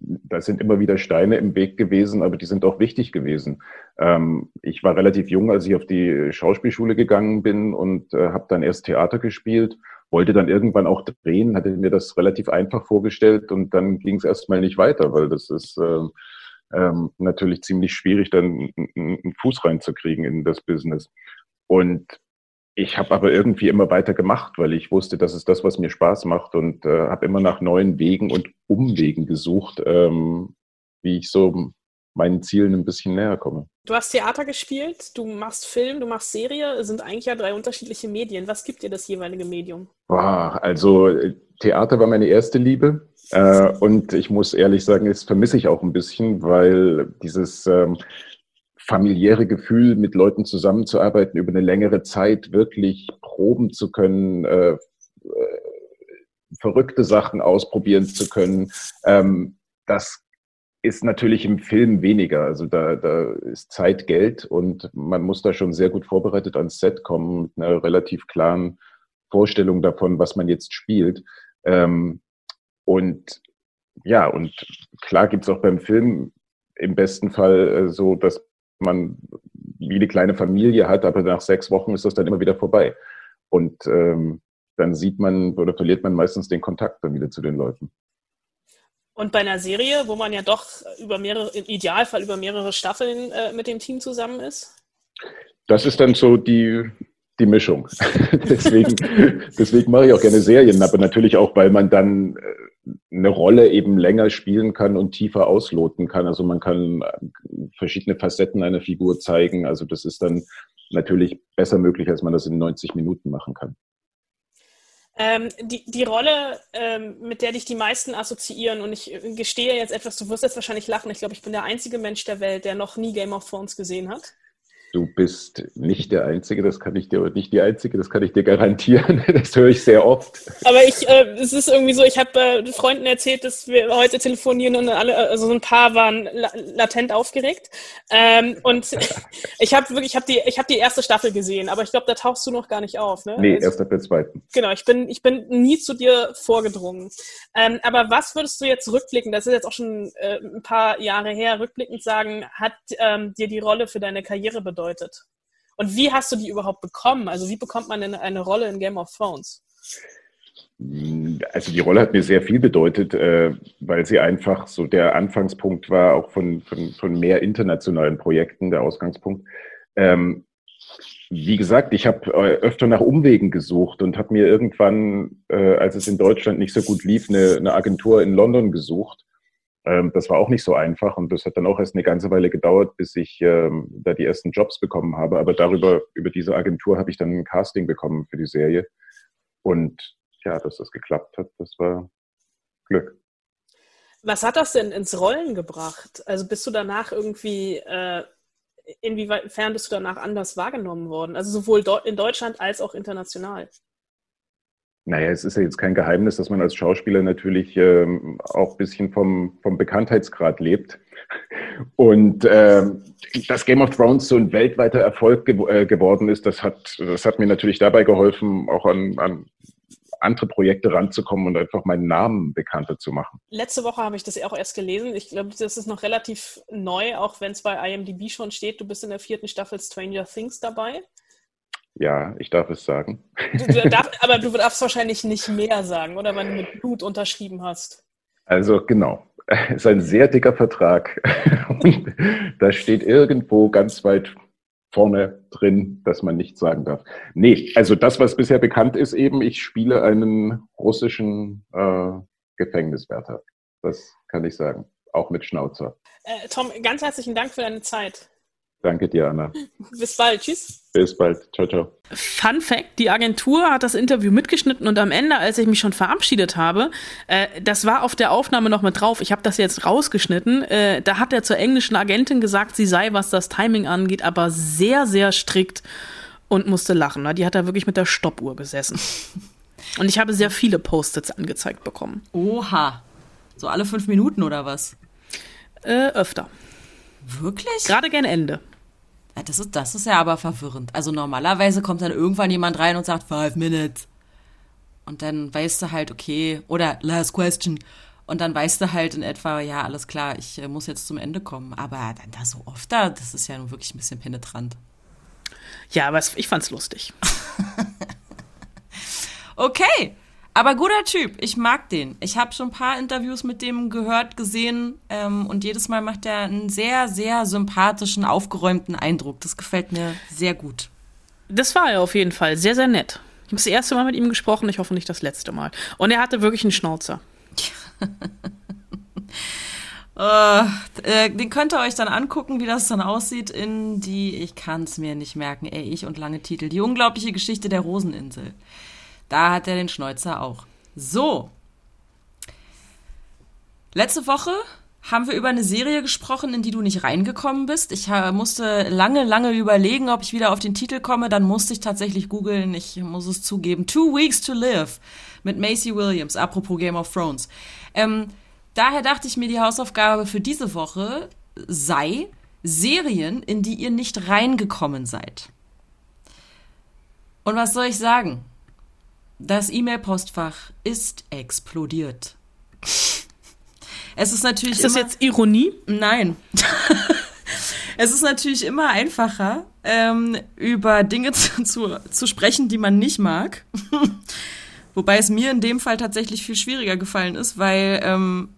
[SPEAKER 11] da sind immer wieder Steine im Weg gewesen, aber die sind auch wichtig gewesen. Ähm, ich war relativ jung, als ich auf die Schauspielschule gegangen bin und äh, habe dann erst Theater gespielt, wollte dann irgendwann auch drehen, hatte mir das relativ einfach vorgestellt und dann ging es erstmal nicht weiter, weil das ist äh, ähm, natürlich ziemlich schwierig, dann einen Fuß reinzukriegen in das Business. Und ich habe aber irgendwie immer weiter gemacht, weil ich wusste, das ist das, was mir Spaß macht und äh, habe immer nach neuen Wegen und Umwegen gesucht, ähm, wie ich so meinen Zielen ein bisschen näher komme.
[SPEAKER 1] Du hast Theater gespielt, du machst Film, du machst Serie, sind eigentlich ja drei unterschiedliche Medien. Was gibt dir das jeweilige Medium?
[SPEAKER 11] Boah, also Theater war meine erste Liebe äh, und ich muss ehrlich sagen, das vermisse ich auch ein bisschen, weil dieses ähm, familiäre Gefühl, mit Leuten zusammenzuarbeiten, über eine längere Zeit wirklich proben zu können, äh, äh, verrückte Sachen ausprobieren zu können, ähm, das ist natürlich im Film weniger. Also da, da ist Zeit Geld und man muss da schon sehr gut vorbereitet ans Set kommen mit einer relativ klaren Vorstellung davon, was man jetzt spielt. Ähm, und ja, und klar gibt's auch beim Film im besten Fall äh, so, dass man wie eine kleine Familie hat, aber nach sechs Wochen ist das dann immer wieder vorbei. Und ähm, dann sieht man oder verliert man meistens den Kontakt dann wieder zu den Leuten.
[SPEAKER 1] Und bei einer Serie, wo man ja doch über mehrere, im Idealfall über mehrere Staffeln äh, mit dem Team zusammen ist?
[SPEAKER 11] Das ist dann so die, die Mischung. deswegen, deswegen mache ich auch gerne Serien, aber natürlich auch, weil man dann äh, eine Rolle eben länger spielen kann und tiefer ausloten kann. Also man kann äh, verschiedene Facetten einer Figur zeigen. Also das ist dann natürlich besser möglich, als man das in 90 Minuten machen kann.
[SPEAKER 1] Ähm, die, die Rolle, ähm, mit der dich die meisten assoziieren, und ich gestehe jetzt etwas, du wirst jetzt wahrscheinlich lachen, ich glaube, ich bin der einzige Mensch der Welt, der noch nie Game of Thrones gesehen hat.
[SPEAKER 11] Du bist nicht der Einzige, das kann ich dir, nicht die Einzige, das kann ich dir garantieren. Das höre ich sehr oft.
[SPEAKER 1] Aber ich, äh, es ist irgendwie so, ich habe äh, Freunden erzählt, dass wir heute telefonieren und alle, also so ein paar waren la latent aufgeregt. Ähm, und ich habe wirklich, ich habe die, ich habe die erste Staffel gesehen, aber ich glaube, da tauchst du noch gar nicht auf, ne?
[SPEAKER 11] Nee, also, erst ab der zweiten.
[SPEAKER 1] Genau, ich bin, ich bin nie zu dir vorgedrungen. Ähm, aber was würdest du jetzt rückblickend, das ist jetzt auch schon äh, ein paar Jahre her, rückblickend sagen, hat ähm, dir die Rolle für deine Karriere bedeutet? Bedeutet? Und wie hast du die überhaupt bekommen? Also wie bekommt man denn eine Rolle in Game of Thrones?
[SPEAKER 11] Also die Rolle hat mir sehr viel bedeutet, äh, weil sie einfach so der Anfangspunkt war, auch von, von, von mehr internationalen Projekten, der Ausgangspunkt. Ähm, wie gesagt, ich habe äh, öfter nach Umwegen gesucht und habe mir irgendwann, äh, als es in Deutschland nicht so gut lief, eine, eine Agentur in London gesucht das war auch nicht so einfach und das hat dann auch erst eine ganze Weile gedauert, bis ich ähm, da die ersten Jobs bekommen habe. Aber darüber, über diese Agentur habe ich dann ein Casting bekommen für die Serie. Und ja, dass das geklappt hat, das war Glück.
[SPEAKER 1] Was hat das denn ins Rollen gebracht? Also bist du danach irgendwie, äh, inwiefern bist du danach anders wahrgenommen worden? Also sowohl in Deutschland als auch international?
[SPEAKER 11] Naja, es ist ja jetzt kein Geheimnis, dass man als Schauspieler natürlich ähm, auch ein bisschen vom, vom Bekanntheitsgrad lebt. Und ähm, dass Game of Thrones so ein weltweiter Erfolg ge äh, geworden ist, das hat, das hat mir natürlich dabei geholfen, auch an, an andere Projekte ranzukommen und einfach meinen Namen bekannter zu machen.
[SPEAKER 1] Letzte Woche habe ich das auch erst gelesen. Ich glaube, das ist noch relativ neu, auch wenn es bei IMDb schon steht. Du bist in der vierten Staffel Stranger Things dabei.
[SPEAKER 11] Ja, ich darf es sagen.
[SPEAKER 1] Du, du darf, aber du darfst wahrscheinlich nicht mehr sagen, oder? Wenn du mit Blut unterschrieben hast.
[SPEAKER 11] Also genau. Es ist ein sehr dicker Vertrag. Und da steht irgendwo ganz weit vorne drin, dass man nichts sagen darf. Nee, also das, was bisher bekannt ist, eben, ich spiele einen russischen äh, Gefängniswärter. Das kann ich sagen. Auch mit Schnauzer.
[SPEAKER 1] Äh, Tom, ganz herzlichen Dank für deine Zeit.
[SPEAKER 11] Danke dir, Anna.
[SPEAKER 1] Bis bald. Tschüss.
[SPEAKER 11] Bis bald. Ciao, ciao.
[SPEAKER 1] Fun Fact: Die Agentur hat das Interview mitgeschnitten und am Ende, als ich mich schon verabschiedet habe, äh, das war auf der Aufnahme noch mit drauf. Ich habe das jetzt rausgeschnitten. Äh, da hat er zur englischen Agentin gesagt, sie sei, was das Timing angeht, aber sehr, sehr strikt und musste lachen. Die hat da wirklich mit der Stoppuhr gesessen. Und ich habe sehr viele Post-its angezeigt bekommen.
[SPEAKER 2] Oha. So alle fünf Minuten oder was?
[SPEAKER 1] Äh, öfter.
[SPEAKER 2] Wirklich?
[SPEAKER 1] Gerade gern Ende.
[SPEAKER 2] Das, ist, das ist ja aber verwirrend. Also normalerweise kommt dann irgendwann jemand rein und sagt, five minutes. Und dann weißt du halt, okay, oder last question. Und dann weißt du halt in etwa, ja, alles klar, ich äh, muss jetzt zum Ende kommen. Aber dann da so oft da, das ist ja nun wirklich ein bisschen penetrant.
[SPEAKER 1] Ja, aber ich fand's lustig.
[SPEAKER 2] okay. Aber guter Typ, ich mag den. Ich habe schon ein paar Interviews mit dem gehört, gesehen ähm, und jedes Mal macht er einen sehr, sehr sympathischen, aufgeräumten Eindruck. Das gefällt mir sehr gut.
[SPEAKER 1] Das war er auf jeden Fall. Sehr, sehr nett. Ich habe das erste Mal mit ihm gesprochen, ich hoffe nicht das letzte Mal. Und er hatte wirklich einen Schnauzer.
[SPEAKER 2] Uh, äh, den könnt ihr euch dann angucken, wie das dann aussieht in die, ich kann es mir nicht merken, ey, ich und lange Titel, die unglaubliche Geschichte der Roseninsel. Da hat er den Schnäuzer auch. So. Letzte Woche haben wir über eine Serie gesprochen, in die du nicht reingekommen bist. Ich musste lange, lange überlegen, ob ich wieder auf den Titel komme. Dann musste ich tatsächlich googeln. Ich muss es zugeben. Two Weeks to Live mit Macy Williams, apropos Game of Thrones. Ähm, Daher dachte ich mir, die Hausaufgabe für diese Woche sei Serien, in die ihr nicht reingekommen seid. Und was soll ich sagen? Das E-Mail-Postfach ist explodiert. Es ist natürlich.
[SPEAKER 1] Ist das immer, jetzt Ironie?
[SPEAKER 2] Nein. es ist natürlich immer einfacher, ähm, über Dinge zu, zu, zu sprechen, die man nicht mag. Wobei es mir in dem Fall tatsächlich viel schwieriger gefallen ist, weil ähm,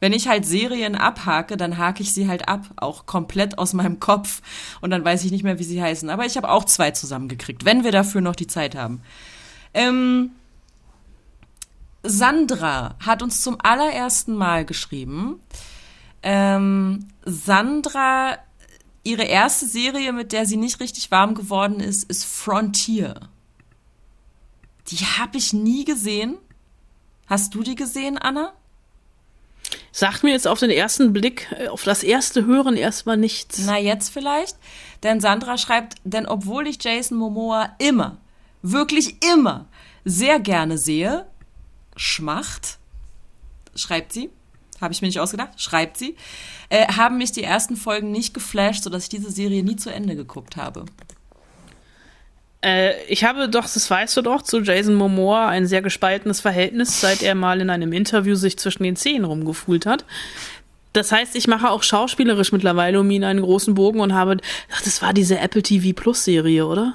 [SPEAKER 2] wenn ich halt Serien abhake, dann hake ich sie halt ab, auch komplett aus meinem Kopf und dann weiß ich nicht mehr, wie sie heißen. Aber ich habe auch zwei zusammengekriegt, wenn wir dafür noch die Zeit haben. Ähm, Sandra hat uns zum allerersten Mal geschrieben. Ähm, Sandra, ihre erste Serie, mit der sie nicht richtig warm geworden ist, ist Frontier. Die habe ich nie gesehen. Hast du die gesehen, Anna?
[SPEAKER 1] Sagt mir jetzt auf den ersten Blick, äh, auf das erste Hören erstmal nichts.
[SPEAKER 2] Na, jetzt vielleicht? Denn Sandra schreibt, denn obwohl ich Jason Momoa immer, wirklich immer sehr gerne sehe, Schmacht, schreibt sie, habe ich mir nicht ausgedacht, schreibt sie, äh, haben mich die ersten Folgen nicht geflasht, sodass ich diese Serie nie zu Ende geguckt habe.
[SPEAKER 1] Äh, ich habe doch, das weißt du doch, zu Jason Momoa ein sehr gespaltenes Verhältnis, seit er mal in einem Interview sich zwischen den Zehen rumgefuhlt hat. Das heißt, ich mache auch schauspielerisch mittlerweile um ihn einen großen Bogen und habe, ach, das war diese Apple TV Plus Serie, oder?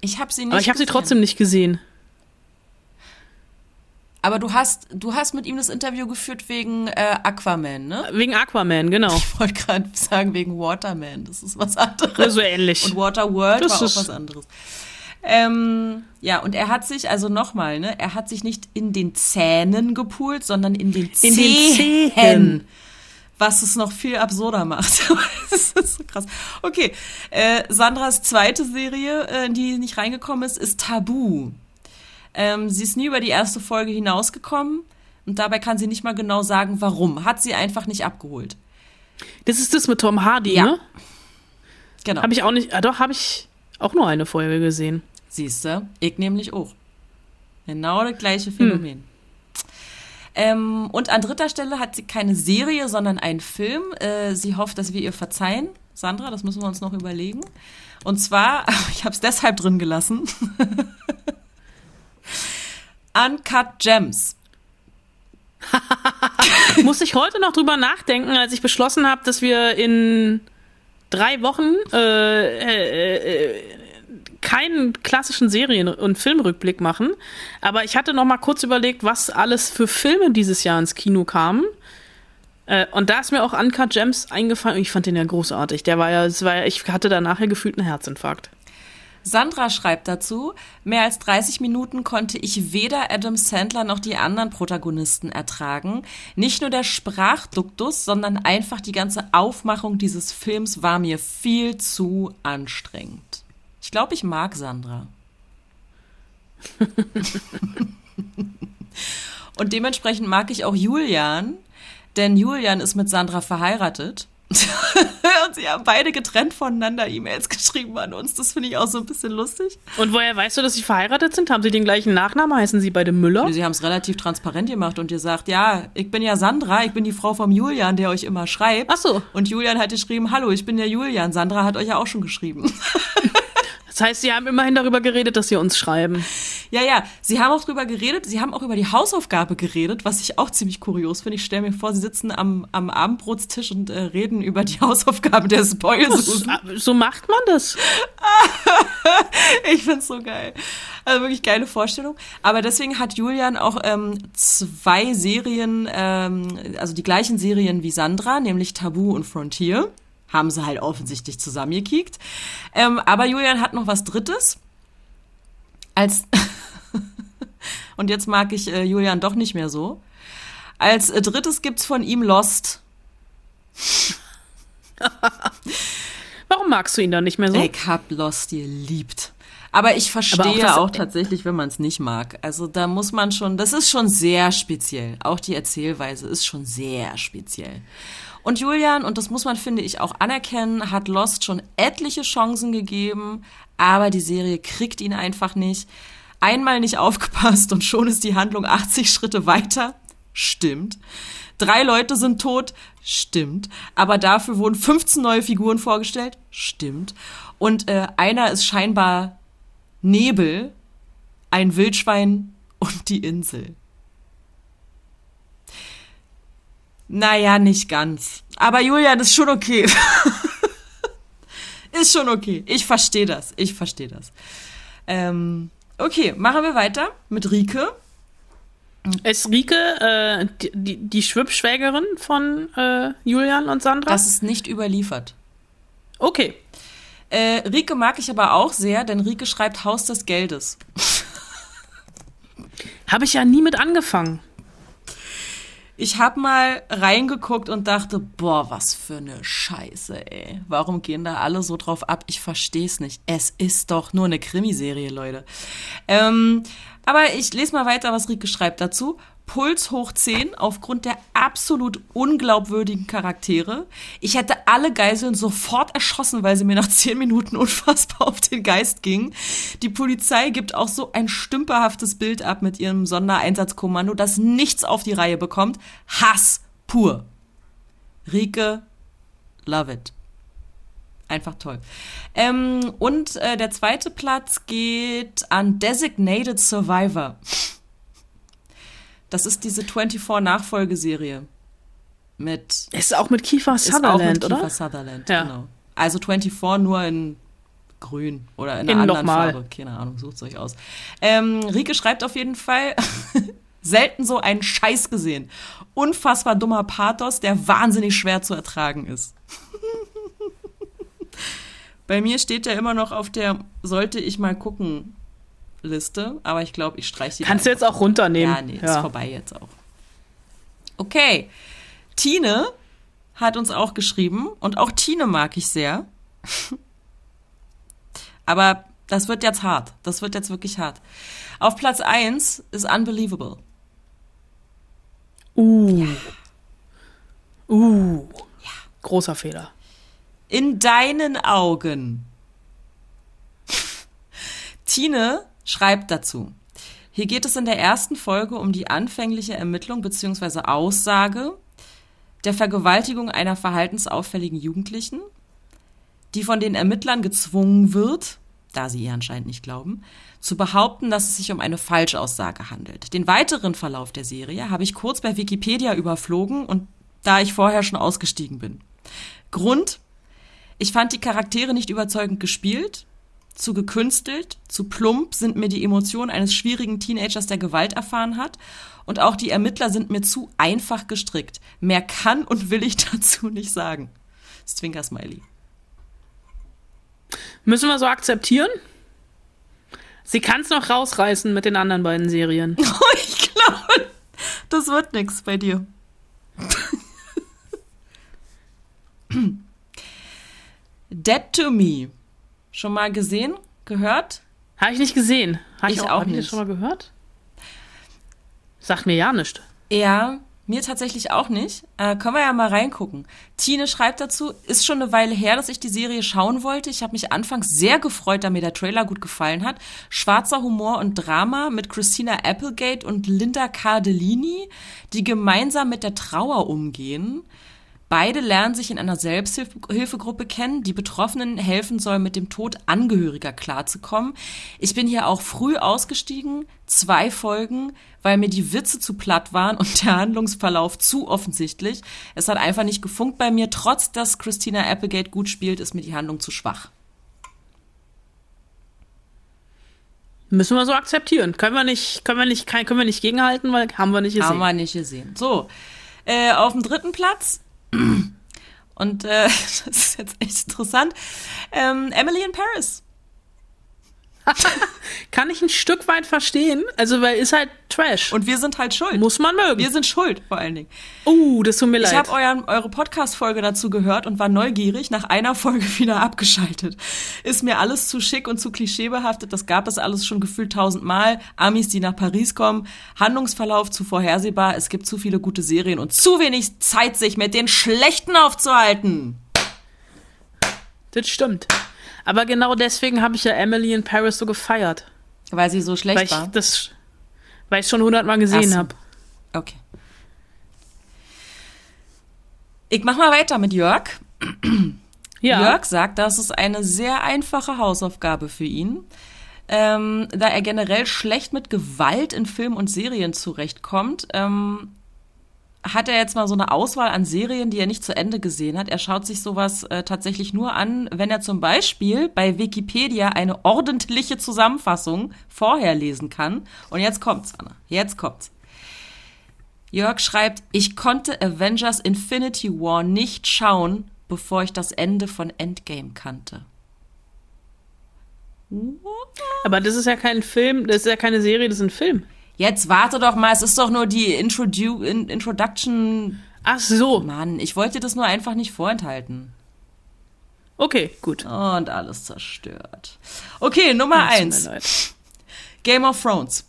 [SPEAKER 2] Ich habe sie nicht.
[SPEAKER 1] Aber ich habe sie trotzdem nicht gesehen.
[SPEAKER 2] Aber du hast, du hast mit ihm das Interview geführt wegen äh, Aquaman, ne?
[SPEAKER 1] Wegen Aquaman, genau.
[SPEAKER 2] Ich wollte gerade sagen wegen Waterman, das ist was anderes.
[SPEAKER 1] Ja, so ähnlich.
[SPEAKER 2] Und Waterworld das war auch was anderes. Ähm, ja, und er hat sich, also nochmal, ne, er hat sich nicht in den Zähnen gepult, sondern in den Zehen. In den Zehen. Was es noch viel absurder macht. das ist so krass. Okay, äh, Sandras zweite Serie, äh, die nicht reingekommen ist, ist Tabu. Ähm, sie ist nie über die erste Folge hinausgekommen und dabei kann sie nicht mal genau sagen, warum. Hat sie einfach nicht abgeholt.
[SPEAKER 1] Das ist das mit Tom Hardy,
[SPEAKER 2] ja.
[SPEAKER 1] ne?
[SPEAKER 2] Genau.
[SPEAKER 1] Habe ich auch nicht, ah, doch, habe ich auch nur eine Folge gesehen.
[SPEAKER 2] Siehst du, ich nämlich auch. Genau das gleiche Phänomen. Hm. Ähm, und an dritter Stelle hat sie keine Serie, sondern einen Film. Äh, sie hofft, dass wir ihr verzeihen. Sandra, das müssen wir uns noch überlegen. Und zwar, ich habe es deshalb drin gelassen, Uncut Gems.
[SPEAKER 1] Muss ich heute noch drüber nachdenken, als ich beschlossen habe, dass wir in drei Wochen äh, äh, äh, keinen klassischen Serien- und Filmrückblick machen. Aber ich hatte noch mal kurz überlegt, was alles für Filme dieses Jahr ins Kino kamen. Äh, und da ist mir auch Uncut Gems eingefallen. Ich fand den ja großartig. Der war ja, es war ja, ich hatte danach ja gefühlt einen Herzinfarkt.
[SPEAKER 2] Sandra schreibt dazu, mehr als 30 Minuten konnte ich weder Adam Sandler noch die anderen Protagonisten ertragen. Nicht nur der Sprachduktus, sondern einfach die ganze Aufmachung dieses Films war mir viel zu anstrengend. Ich glaube, ich mag Sandra. Und dementsprechend mag ich auch Julian, denn Julian ist mit Sandra verheiratet. und sie haben beide getrennt voneinander E-Mails geschrieben an uns. Das finde ich auch so ein bisschen lustig.
[SPEAKER 1] Und woher weißt du, dass sie verheiratet sind? Haben sie den gleichen Nachnamen? Heißen sie beide Müller?
[SPEAKER 2] Sie haben es relativ transparent gemacht und ihr sagt, ja, ich bin ja Sandra, ich bin die Frau vom Julian, der euch immer schreibt.
[SPEAKER 1] Ach so.
[SPEAKER 2] Und Julian hat geschrieben, hallo, ich bin der Julian. Sandra hat euch ja auch schon geschrieben.
[SPEAKER 1] Das heißt, Sie haben immerhin darüber geredet, dass Sie uns schreiben.
[SPEAKER 2] Ja, ja. Sie haben auch darüber geredet. Sie haben auch über die Hausaufgabe geredet, was ich auch ziemlich kurios finde. Ich stelle mir vor, Sie sitzen am, am Abendbrotstisch und äh, reden über die Hausaufgabe der Spoils.
[SPEAKER 1] So macht man das.
[SPEAKER 2] ich finde es so geil. Also wirklich geile Vorstellung. Aber deswegen hat Julian auch ähm, zwei Serien, ähm, also die gleichen Serien wie Sandra, nämlich Tabu und Frontier. Haben sie halt offensichtlich zusammengekickt. Ähm, aber Julian hat noch was Drittes. Als und jetzt mag ich äh, Julian doch nicht mehr so. Als äh, drittes gibt's von ihm Lost.
[SPEAKER 1] Warum magst du ihn dann nicht mehr so?
[SPEAKER 2] Ich hab Lost geliebt. Aber ich verstehe auch, auch, tatsächlich, wenn man es nicht mag. Also da muss man schon, das ist schon sehr speziell. Auch die Erzählweise ist schon sehr speziell. Und Julian, und das muss man, finde ich, auch anerkennen, hat Lost schon etliche Chancen gegeben, aber die Serie kriegt ihn einfach nicht. Einmal nicht aufgepasst und schon ist die Handlung 80 Schritte weiter. Stimmt. Drei Leute sind tot. Stimmt. Aber dafür wurden 15 neue Figuren vorgestellt. Stimmt. Und äh, einer ist scheinbar Nebel, ein Wildschwein und die Insel. Naja, nicht ganz. Aber Julian ist schon okay. ist schon okay. Ich verstehe das. Ich verstehe das. Ähm, okay, machen wir weiter mit Rike.
[SPEAKER 1] Ist Rike äh, die, die Schwippschwägerin von äh, Julian und Sandra?
[SPEAKER 2] Das ist nicht überliefert.
[SPEAKER 1] Okay.
[SPEAKER 2] Äh, Rike mag ich aber auch sehr, denn Rike schreibt Haus des Geldes.
[SPEAKER 1] Habe ich ja nie mit angefangen.
[SPEAKER 2] Ich habe mal reingeguckt und dachte, boah, was für eine Scheiße, ey. Warum gehen da alle so drauf ab? Ich verstehe es nicht. Es ist doch nur eine Krimiserie, Leute. Ähm, aber ich lese mal weiter, was Rike schreibt dazu. Puls hoch 10 aufgrund der absolut unglaubwürdigen Charaktere. Ich hätte alle Geiseln sofort erschossen, weil sie mir nach 10 Minuten unfassbar auf den Geist gingen. Die Polizei gibt auch so ein stümperhaftes Bild ab mit ihrem Sondereinsatzkommando, das nichts auf die Reihe bekommt. Hass pur. Rike, love it. Einfach toll. Ähm, und äh, der zweite Platz geht an Designated Survivor. Das ist diese 24-Nachfolgeserie. Mit.
[SPEAKER 1] Ist auch mit Kiefer Sutherland, ist auch mit
[SPEAKER 2] Kiefer Sutherland, ja. genau. Also 24 nur in grün oder in
[SPEAKER 1] einer
[SPEAKER 2] in
[SPEAKER 1] anderen
[SPEAKER 2] Farbe. Keine Ahnung, sucht euch aus. Ähm, Rike schreibt auf jeden Fall, selten so einen Scheiß gesehen. Unfassbar dummer Pathos, der wahnsinnig schwer zu ertragen ist. Bei mir steht der immer noch auf der sollte ich mal gucken Liste, aber ich glaube, ich streiche sie.
[SPEAKER 1] Kannst du jetzt auch runternehmen.
[SPEAKER 2] Ja, nee, ja. ist vorbei jetzt auch. Okay. Tine hat uns auch geschrieben und auch Tine mag ich sehr. aber das wird jetzt hart. Das wird jetzt wirklich hart. Auf Platz 1 ist Unbelievable.
[SPEAKER 1] Uh. Ja. Uh. Ja. Großer Fehler.
[SPEAKER 2] In deinen Augen. Tine schreibt dazu. Hier geht es in der ersten Folge um die anfängliche Ermittlung bzw. Aussage der Vergewaltigung einer verhaltensauffälligen Jugendlichen, die von den Ermittlern gezwungen wird, da sie ihr anscheinend nicht glauben, zu behaupten, dass es sich um eine Falschaussage handelt. Den weiteren Verlauf der Serie habe ich kurz bei Wikipedia überflogen und da ich vorher schon ausgestiegen bin. Grund, ich fand die Charaktere nicht überzeugend gespielt, zu gekünstelt, zu plump sind mir die Emotionen eines schwierigen Teenagers, der Gewalt erfahren hat. Und auch die Ermittler sind mir zu einfach gestrickt. Mehr kann und will ich dazu nicht sagen. Zwinker Smiley.
[SPEAKER 1] Müssen wir so akzeptieren? Sie kann es noch rausreißen mit den anderen beiden Serien.
[SPEAKER 2] Oh, ich glaube, das wird nichts bei dir. Dead to Me Schon mal gesehen? Gehört?
[SPEAKER 1] Habe ich nicht gesehen.
[SPEAKER 2] Habe ich, ich, auch, auch nicht.
[SPEAKER 1] schon mal gehört? Sagt mir ja nichts.
[SPEAKER 2] Ja, mir tatsächlich auch nicht. Äh, können wir ja mal reingucken. Tine schreibt dazu, ist schon eine Weile her, dass ich die Serie schauen wollte. Ich habe mich anfangs sehr gefreut, da mir der Trailer gut gefallen hat. Schwarzer Humor und Drama mit Christina Applegate und Linda Cardellini, die gemeinsam mit der Trauer umgehen. Beide lernen sich in einer Selbsthilfegruppe kennen, die Betroffenen helfen soll, mit dem Tod Angehöriger klarzukommen. Ich bin hier auch früh ausgestiegen, zwei Folgen, weil mir die Witze zu platt waren und der Handlungsverlauf zu offensichtlich. Es hat einfach nicht gefunkt bei mir. Trotz dass Christina Applegate gut spielt, ist mir die Handlung zu schwach.
[SPEAKER 1] Müssen wir so akzeptieren. Können wir nicht, können wir nicht, können wir nicht gegenhalten, weil haben wir nicht gesehen.
[SPEAKER 2] Haben wir nicht gesehen. So, äh, auf dem dritten Platz Und äh, das ist jetzt echt interessant. Ähm, Emily in Paris.
[SPEAKER 1] Kann ich ein Stück weit verstehen. Also, weil ist halt Trash.
[SPEAKER 2] Und wir sind halt schuld.
[SPEAKER 1] Muss man mögen.
[SPEAKER 2] Wir sind schuld, vor allen Dingen.
[SPEAKER 1] Uh, das tut mir leid.
[SPEAKER 2] Ich habe eure Podcast-Folge dazu gehört und war neugierig, nach einer Folge wieder abgeschaltet. Ist mir alles zu schick und zu klischeebehaftet. Das gab es alles schon gefühlt tausendmal. Amis, die nach Paris kommen. Handlungsverlauf zu vorhersehbar. Es gibt zu viele gute Serien und zu wenig Zeit, sich mit den schlechten aufzuhalten.
[SPEAKER 1] Das stimmt. Aber genau deswegen habe ich ja Emily in Paris so gefeiert.
[SPEAKER 2] Weil sie so schlecht
[SPEAKER 1] weil ich
[SPEAKER 2] war?
[SPEAKER 1] Das, weil ich schon hundertmal gesehen
[SPEAKER 2] so.
[SPEAKER 1] habe.
[SPEAKER 2] Okay. Ich mach mal weiter mit Jörg.
[SPEAKER 1] Ja.
[SPEAKER 2] Jörg sagt, das ist eine sehr einfache Hausaufgabe für ihn. Ähm, da er generell schlecht mit Gewalt in Filmen und Serien zurechtkommt, ähm, hat er jetzt mal so eine Auswahl an Serien, die er nicht zu Ende gesehen hat. Er schaut sich sowas äh, tatsächlich nur an, wenn er zum Beispiel bei Wikipedia eine ordentliche Zusammenfassung vorher lesen kann. Und jetzt kommt's, Anna. Jetzt kommt's. Jörg schreibt, ich konnte Avengers Infinity War nicht schauen, bevor ich das Ende von Endgame kannte.
[SPEAKER 1] Aber das ist ja kein Film, das ist ja keine Serie, das ist ein Film.
[SPEAKER 2] Jetzt warte doch mal, es ist doch nur die Introdu in Introduction.
[SPEAKER 1] Ach so.
[SPEAKER 2] Mann, ich wollte das nur einfach nicht vorenthalten.
[SPEAKER 1] Okay, gut.
[SPEAKER 2] Und alles zerstört. Okay, Nummer
[SPEAKER 1] mir
[SPEAKER 2] eins. Game of Thrones.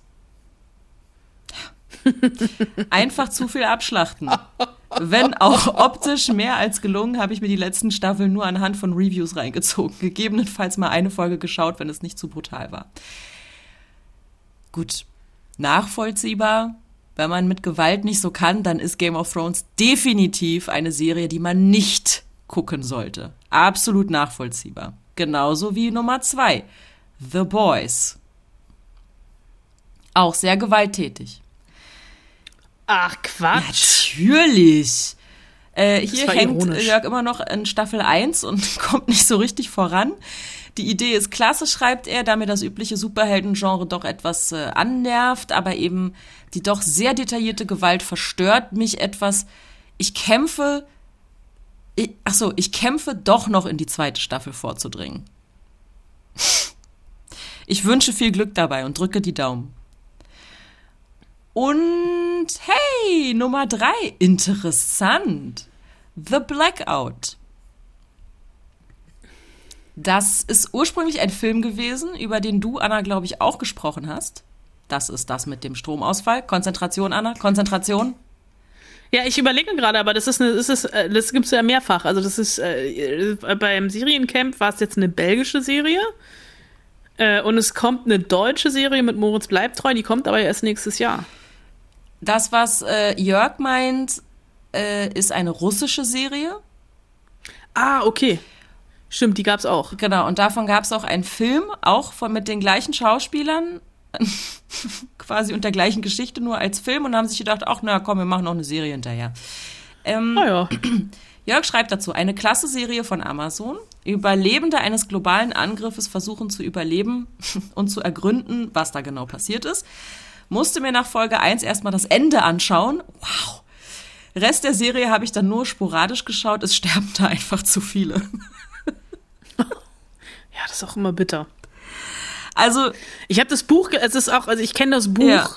[SPEAKER 2] Einfach zu viel abschlachten. Wenn auch optisch mehr als gelungen, habe ich mir die letzten Staffeln nur anhand von Reviews reingezogen. Gegebenenfalls mal eine Folge geschaut, wenn es nicht zu brutal war. Gut, nachvollziehbar. Wenn man mit Gewalt nicht so kann, dann ist Game of Thrones definitiv eine Serie, die man nicht gucken sollte. Absolut nachvollziehbar. Genauso wie Nummer zwei, The Boys. Auch sehr gewalttätig.
[SPEAKER 1] Ach, Quatsch.
[SPEAKER 2] Natürlich. Äh, hier hängt
[SPEAKER 1] ironisch.
[SPEAKER 2] Jörg immer noch in Staffel 1 und kommt nicht so richtig voran. Die Idee ist klasse, schreibt er, da mir das übliche Superhelden-Genre doch etwas äh, annervt, aber eben die doch sehr detaillierte Gewalt verstört mich etwas. Ich kämpfe, ich, ach so, ich kämpfe doch noch in die zweite Staffel vorzudringen. Ich wünsche viel Glück dabei und drücke die Daumen. Und hey, Nummer drei, interessant. The Blackout. Das ist ursprünglich ein Film gewesen, über den du, Anna, glaube ich, auch gesprochen hast. Das ist das mit dem Stromausfall. Konzentration, Anna, Konzentration.
[SPEAKER 1] Ja, ich überlege gerade, aber das ist eine, das ist, äh, das gibt's ja mehrfach. Also das ist äh, beim Seriencamp war es jetzt eine belgische Serie äh, und es kommt eine deutsche Serie mit Moritz Bleibtreu, die kommt aber erst nächstes Jahr.
[SPEAKER 2] Das, was äh, Jörg meint, äh, ist eine russische Serie.
[SPEAKER 1] Ah, okay. Stimmt, die gab's auch.
[SPEAKER 2] Genau, und davon gab es auch einen Film, auch von, mit den gleichen Schauspielern, quasi und der gleichen Geschichte, nur als Film und haben sich gedacht, ach na komm, wir machen noch eine Serie hinterher. Ähm,
[SPEAKER 1] Ah ja.
[SPEAKER 2] Jörg schreibt dazu, eine klasse Serie von Amazon. Überlebende eines globalen Angriffes versuchen zu überleben und zu ergründen, was da genau passiert ist. Musste mir nach Folge 1 erstmal das Ende anschauen. Wow. Rest der Serie habe ich dann nur sporadisch geschaut. Es sterben da einfach zu viele.
[SPEAKER 1] Ja, das ist auch immer bitter.
[SPEAKER 2] Also,
[SPEAKER 1] Ich habe das Buch, es ist auch, also ich kenne das Buch.
[SPEAKER 2] Ja.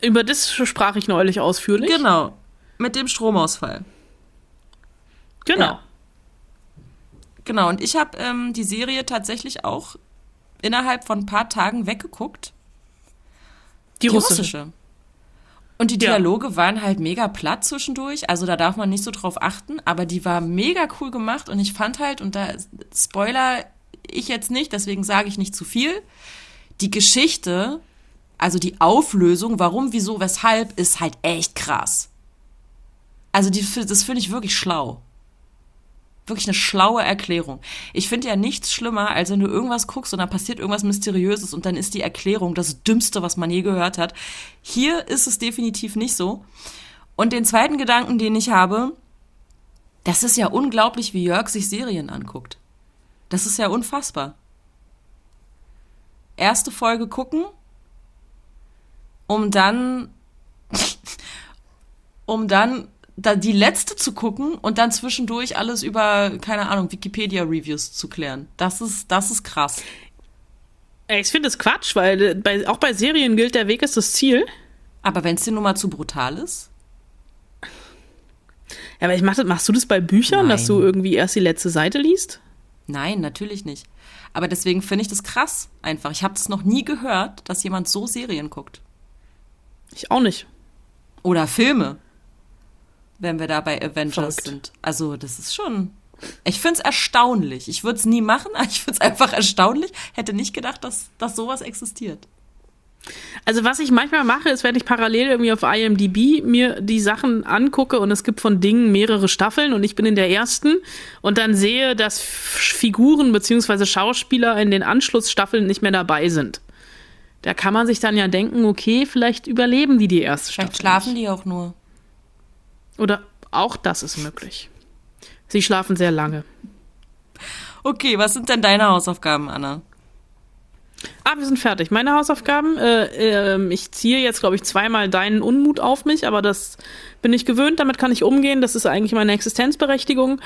[SPEAKER 1] Über das sprach ich neulich ausführlich.
[SPEAKER 2] genau. Mit dem Stromausfall.
[SPEAKER 1] Genau.
[SPEAKER 2] Ja. Genau, und ich habe ähm, die Serie tatsächlich auch innerhalb von ein paar Tagen weggeguckt.
[SPEAKER 1] Die, russische.
[SPEAKER 2] Und die
[SPEAKER 1] Ja.
[SPEAKER 2] Dialoge waren halt mega platt zwischendurch, also da darf man nicht so drauf achten, aber die war mega cool gemacht und ich fand halt, und da Spoiler ich jetzt nicht, deswegen sage ich nicht zu viel, die Geschichte, also die Auflösung, warum, wieso, weshalb, ist halt echt krass. Also die, das finde ich wirklich schlau. Wirklich eine schlaue Erklärung. Ich finde ja nichts schlimmer, als wenn du irgendwas guckst und dann passiert irgendwas Mysteriöses und dann ist die Erklärung das Dümmste, was man je gehört hat. Hier ist es definitiv nicht so. Und den zweiten Gedanken, den ich habe, das ist ja unglaublich, wie Jörg sich Serien anguckt. Das ist ja unfassbar. Erste Folge gucken, um dann, um dann da die letzte zu gucken und dann zwischendurch alles über, keine Ahnung, Wikipedia-Reviews zu klären. Das ist, das ist krass.
[SPEAKER 1] Ich finde das Quatsch, weil äh, bei, auch bei Serien gilt, der Weg ist das Ziel.
[SPEAKER 2] Aber wenn es dir nun mal zu brutal ist?
[SPEAKER 1] Ja, aber ich mach, machst du das bei Büchern,
[SPEAKER 2] Nein.
[SPEAKER 1] dass du irgendwie erst die letzte Seite liest?
[SPEAKER 2] Nein, natürlich nicht. Aber deswegen finde ich das krass einfach. Ich habe das noch nie gehört, dass jemand so Serien guckt.
[SPEAKER 1] Ich auch nicht.
[SPEAKER 2] Oder Filme, wenn wir da bei Avengers
[SPEAKER 1] Verrückt.
[SPEAKER 2] sind. Also das ist schon. Ich finde es erstaunlich. Ich würde es nie machen, aber ich finde es einfach erstaunlich. Hätte nicht gedacht, dass, dass sowas existiert.
[SPEAKER 1] Also was ich manchmal mache, ist, wenn ich parallel irgendwie auf IMDb mir die Sachen angucke und es gibt von Dingen mehrere Staffeln und ich bin in der ersten und dann sehe, dass Figuren beziehungsweise Schauspieler in den Anschlussstaffeln nicht mehr dabei sind. Da kann man sich dann ja denken, okay, vielleicht überleben die die erste
[SPEAKER 2] Vielleicht
[SPEAKER 1] Staffel.
[SPEAKER 2] schlafen die auch nur.
[SPEAKER 1] Oder auch das ist möglich. Sie schlafen sehr lange.
[SPEAKER 2] Okay, was sind denn deine Hausaufgaben, Anna?
[SPEAKER 1] Ah, wir sind fertig. Meine Hausaufgaben. Äh, ähm, ich ziehe jetzt, glaube ich, zweimal deinen Unmut auf mich, aber das bin ich gewöhnt. Damit kann ich umgehen. Das ist eigentlich meine Existenzberechtigung.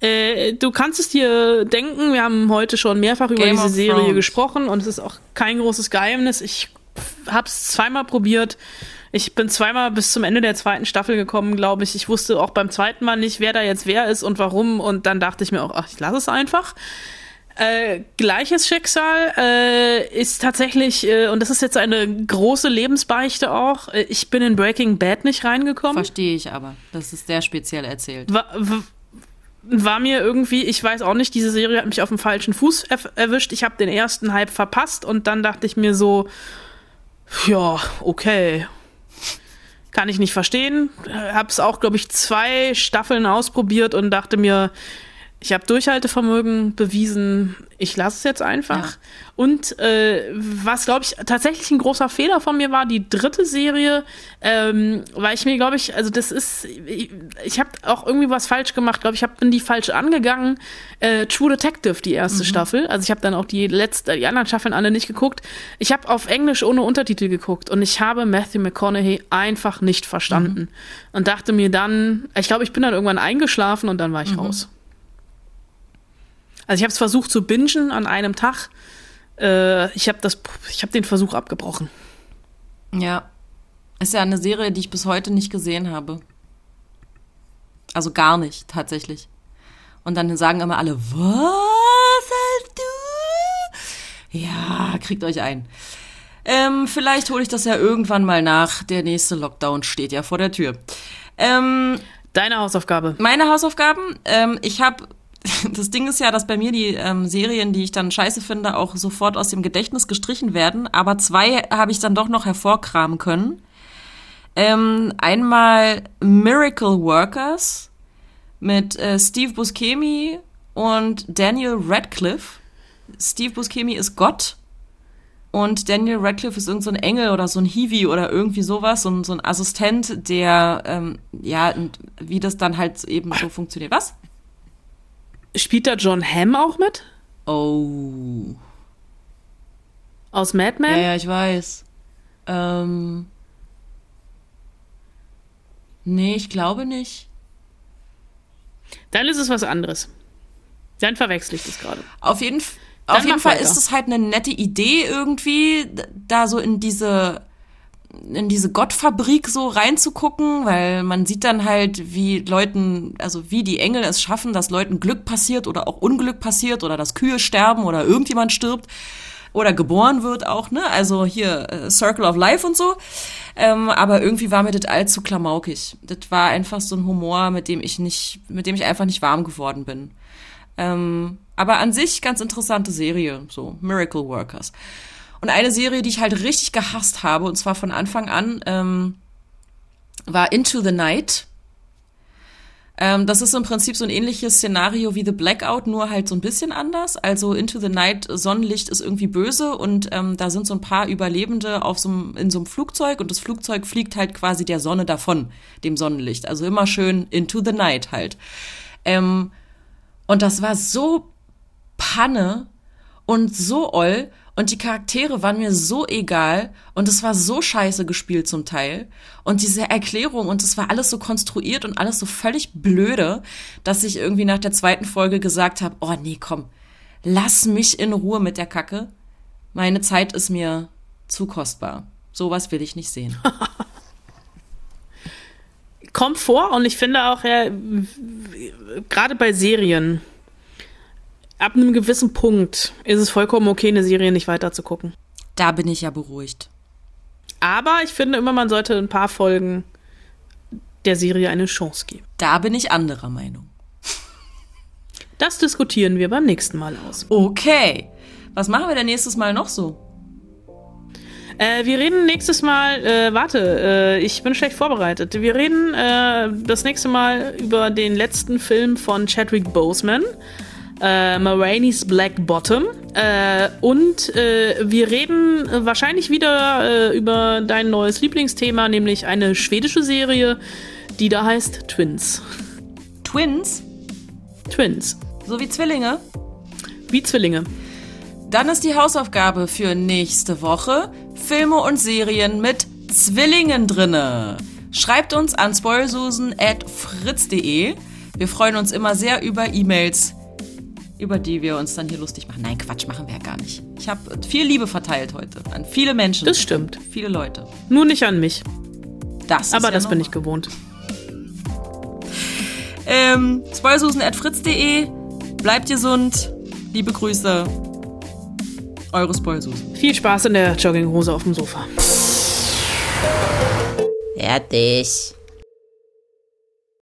[SPEAKER 1] Äh, du kannst es dir denken, wir haben heute schon mehrfach über
[SPEAKER 2] Game
[SPEAKER 1] diese
[SPEAKER 2] of
[SPEAKER 1] Serie
[SPEAKER 2] Thrones.
[SPEAKER 1] gesprochen und es ist auch kein großes Geheimnis. Ich habe es zweimal probiert. Ich bin zweimal bis zum Ende der zweiten Staffel gekommen, glaube ich. Ich wusste auch beim zweiten Mal nicht, wer da jetzt wer ist und warum. Und dann dachte ich mir auch, ach, ich lasse es einfach. Äh, gleiches Schicksal äh, ist tatsächlich, äh, und das ist jetzt eine große Lebensbeichte auch, äh, ich bin in Breaking Bad nicht reingekommen.
[SPEAKER 2] Verstehe ich aber. Das ist sehr speziell erzählt.
[SPEAKER 1] War, war mir irgendwie, ich weiß auch nicht, diese Serie hat mich auf dem falschen Fuß erf- erwischt. Ich habe den ersten Hype verpasst und dann dachte ich mir so, ja, okay. Kann ich nicht verstehen. Äh, Hab's auch, glaube ich, zwei Staffeln ausprobiert und dachte mir, ich habe Durchhaltevermögen bewiesen. Ich lasse es jetzt einfach. Und äh, was, glaube ich, tatsächlich ein großer Fehler von mir war, die dritte Serie, ähm, weil ich mir, glaube ich, also das ist, ich, ich habe auch irgendwie was falsch gemacht, glaube ich, hab, bin die falsch angegangen. Äh, True Detective, die erste Staffel. Also ich habe dann auch die letzte, die anderen Staffeln alle nicht geguckt. Ich habe auf Englisch ohne Untertitel geguckt und ich habe Matthew McConaughey einfach nicht verstanden. Und dachte mir dann, ich glaube, ich bin dann irgendwann eingeschlafen und dann war ich raus. Also ich habe es versucht zu bingen an einem Tag. Äh, ich habe das, ich habe den Versuch abgebrochen.
[SPEAKER 2] Ja. Ist ja eine Serie, die ich bis heute nicht gesehen habe. Also gar nicht, tatsächlich. Und dann sagen immer alle, was hast du? Ja, kriegt euch ein. Ähm, vielleicht hole ich das ja irgendwann mal nach. Der nächste Lockdown steht ja vor der Tür. Ähm,
[SPEAKER 1] Deine Hausaufgabe.
[SPEAKER 2] meine Hausaufgaben, ähm, ich habe das Ding ist ja, dass bei mir die ähm, Serien, die ich dann scheiße finde, auch sofort aus dem Gedächtnis gestrichen werden. Aber zwei habe ich dann doch noch hervorkramen können. Ähm, einmal Miracle Workers mit äh, Steve Buscemi und Daniel Radcliffe. Steve Buscemi ist Gott und Daniel Radcliffe ist irgend so ein Engel oder so ein Hiwi oder irgendwie sowas, so ein, so ein Assistent, der, ähm, ja, wie das dann halt eben so funktioniert. Was?
[SPEAKER 1] Spielt da John Hamm auch mit?
[SPEAKER 2] Oh.
[SPEAKER 1] Aus Mad Men?
[SPEAKER 2] Ja, ja, ich weiß. Ähm. Nee, ich glaube nicht.
[SPEAKER 1] Dann ist es was anderes. Dann verwechsel ich das gerade.
[SPEAKER 2] Auf jeden, F-
[SPEAKER 1] Dann
[SPEAKER 2] auf jeden Fall
[SPEAKER 1] weiter.
[SPEAKER 2] ist es halt eine nette Idee irgendwie, da so in diese in diese Gottfabrik so reinzugucken, weil man sieht dann halt, wie Leuten, also wie die Engel es schaffen, dass Leuten Glück passiert oder auch Unglück passiert oder dass Kühe sterben oder irgendjemand stirbt oder geboren wird auch, ne? Also hier äh, Circle of Life und so. Ähm, aber irgendwie war mir das allzu klamaukig. Das war einfach so ein Humor, mit dem ich nicht, mit dem ich einfach nicht warm geworden bin. Ähm, aber an sich ganz interessante Serie, so Miracle Workers. Und eine Serie, die ich halt richtig gehasst habe, und zwar von Anfang an, ähm, war Into the Night. Ähm, das ist im Prinzip so ein ähnliches Szenario wie The Blackout, nur halt so ein bisschen anders. Also Into the Night, Sonnenlicht ist irgendwie böse und ähm, da sind so ein paar Überlebende auf so in so einem Flugzeug und das Flugzeug fliegt halt quasi der Sonne davon, dem Sonnenlicht. Also immer schön Into the Night halt. Ähm, und das war so Panne und so oll und die Charaktere waren mir so egal und es war so scheiße gespielt zum Teil und diese Erklärung und es war alles so konstruiert und alles so völlig blöde, dass ich irgendwie nach der zweiten Folge gesagt habe, oh nee, komm, lass mich in Ruhe mit der Kacke. Meine Zeit ist mir zu kostbar. Sowas will ich nicht sehen.
[SPEAKER 1] Kommt vor und ich finde auch, ja, gerade bei Serien, ab einem gewissen Punkt ist es vollkommen okay, eine Serie nicht weiter zu gucken.
[SPEAKER 2] Da bin ich ja beruhigt.
[SPEAKER 1] Aber ich finde immer, man sollte ein paar Folgen der Serie eine Chance geben.
[SPEAKER 2] Da bin ich anderer Meinung.
[SPEAKER 1] Das diskutieren wir beim nächsten Mal aus.
[SPEAKER 2] Okay. Was machen wir denn nächstes Mal noch so?
[SPEAKER 1] Äh, wir reden nächstes Mal, äh, warte, äh, ich bin schlecht vorbereitet. Wir reden äh, das nächste Mal über den letzten Film von Chadwick Boseman, äh, Maraine's Black Bottom. Äh, und äh, wir reden wahrscheinlich wieder äh, über dein neues Lieblingsthema, nämlich eine schwedische Serie, die da heißt Twins.
[SPEAKER 2] Twins?
[SPEAKER 1] Twins.
[SPEAKER 2] So wie Zwillinge?
[SPEAKER 1] Wie Zwillinge.
[SPEAKER 2] Dann ist die Hausaufgabe für nächste Woche Filme und Serien mit Zwillingen drinne. Schreibt uns an spoilsusen@fritz.de. Wir freuen uns immer sehr über E-Mails, über die wir uns dann hier lustig machen. Nein, Quatsch, machen wir ja gar nicht. Ich habe viel Liebe verteilt heute an viele Menschen.
[SPEAKER 1] Das stimmt.
[SPEAKER 2] Viele Leute.
[SPEAKER 1] Nur nicht an mich.
[SPEAKER 2] Das
[SPEAKER 1] Aber
[SPEAKER 2] ja
[SPEAKER 1] das bin
[SPEAKER 2] normal.
[SPEAKER 1] ich gewohnt.
[SPEAKER 2] Ähm, spoilsusen@fritz.de. Bleibt gesund. Liebe Grüße. Eure Spoilsusen.
[SPEAKER 1] Viel Spaß in der Jogginghose auf dem Sofa.
[SPEAKER 2] Fertig.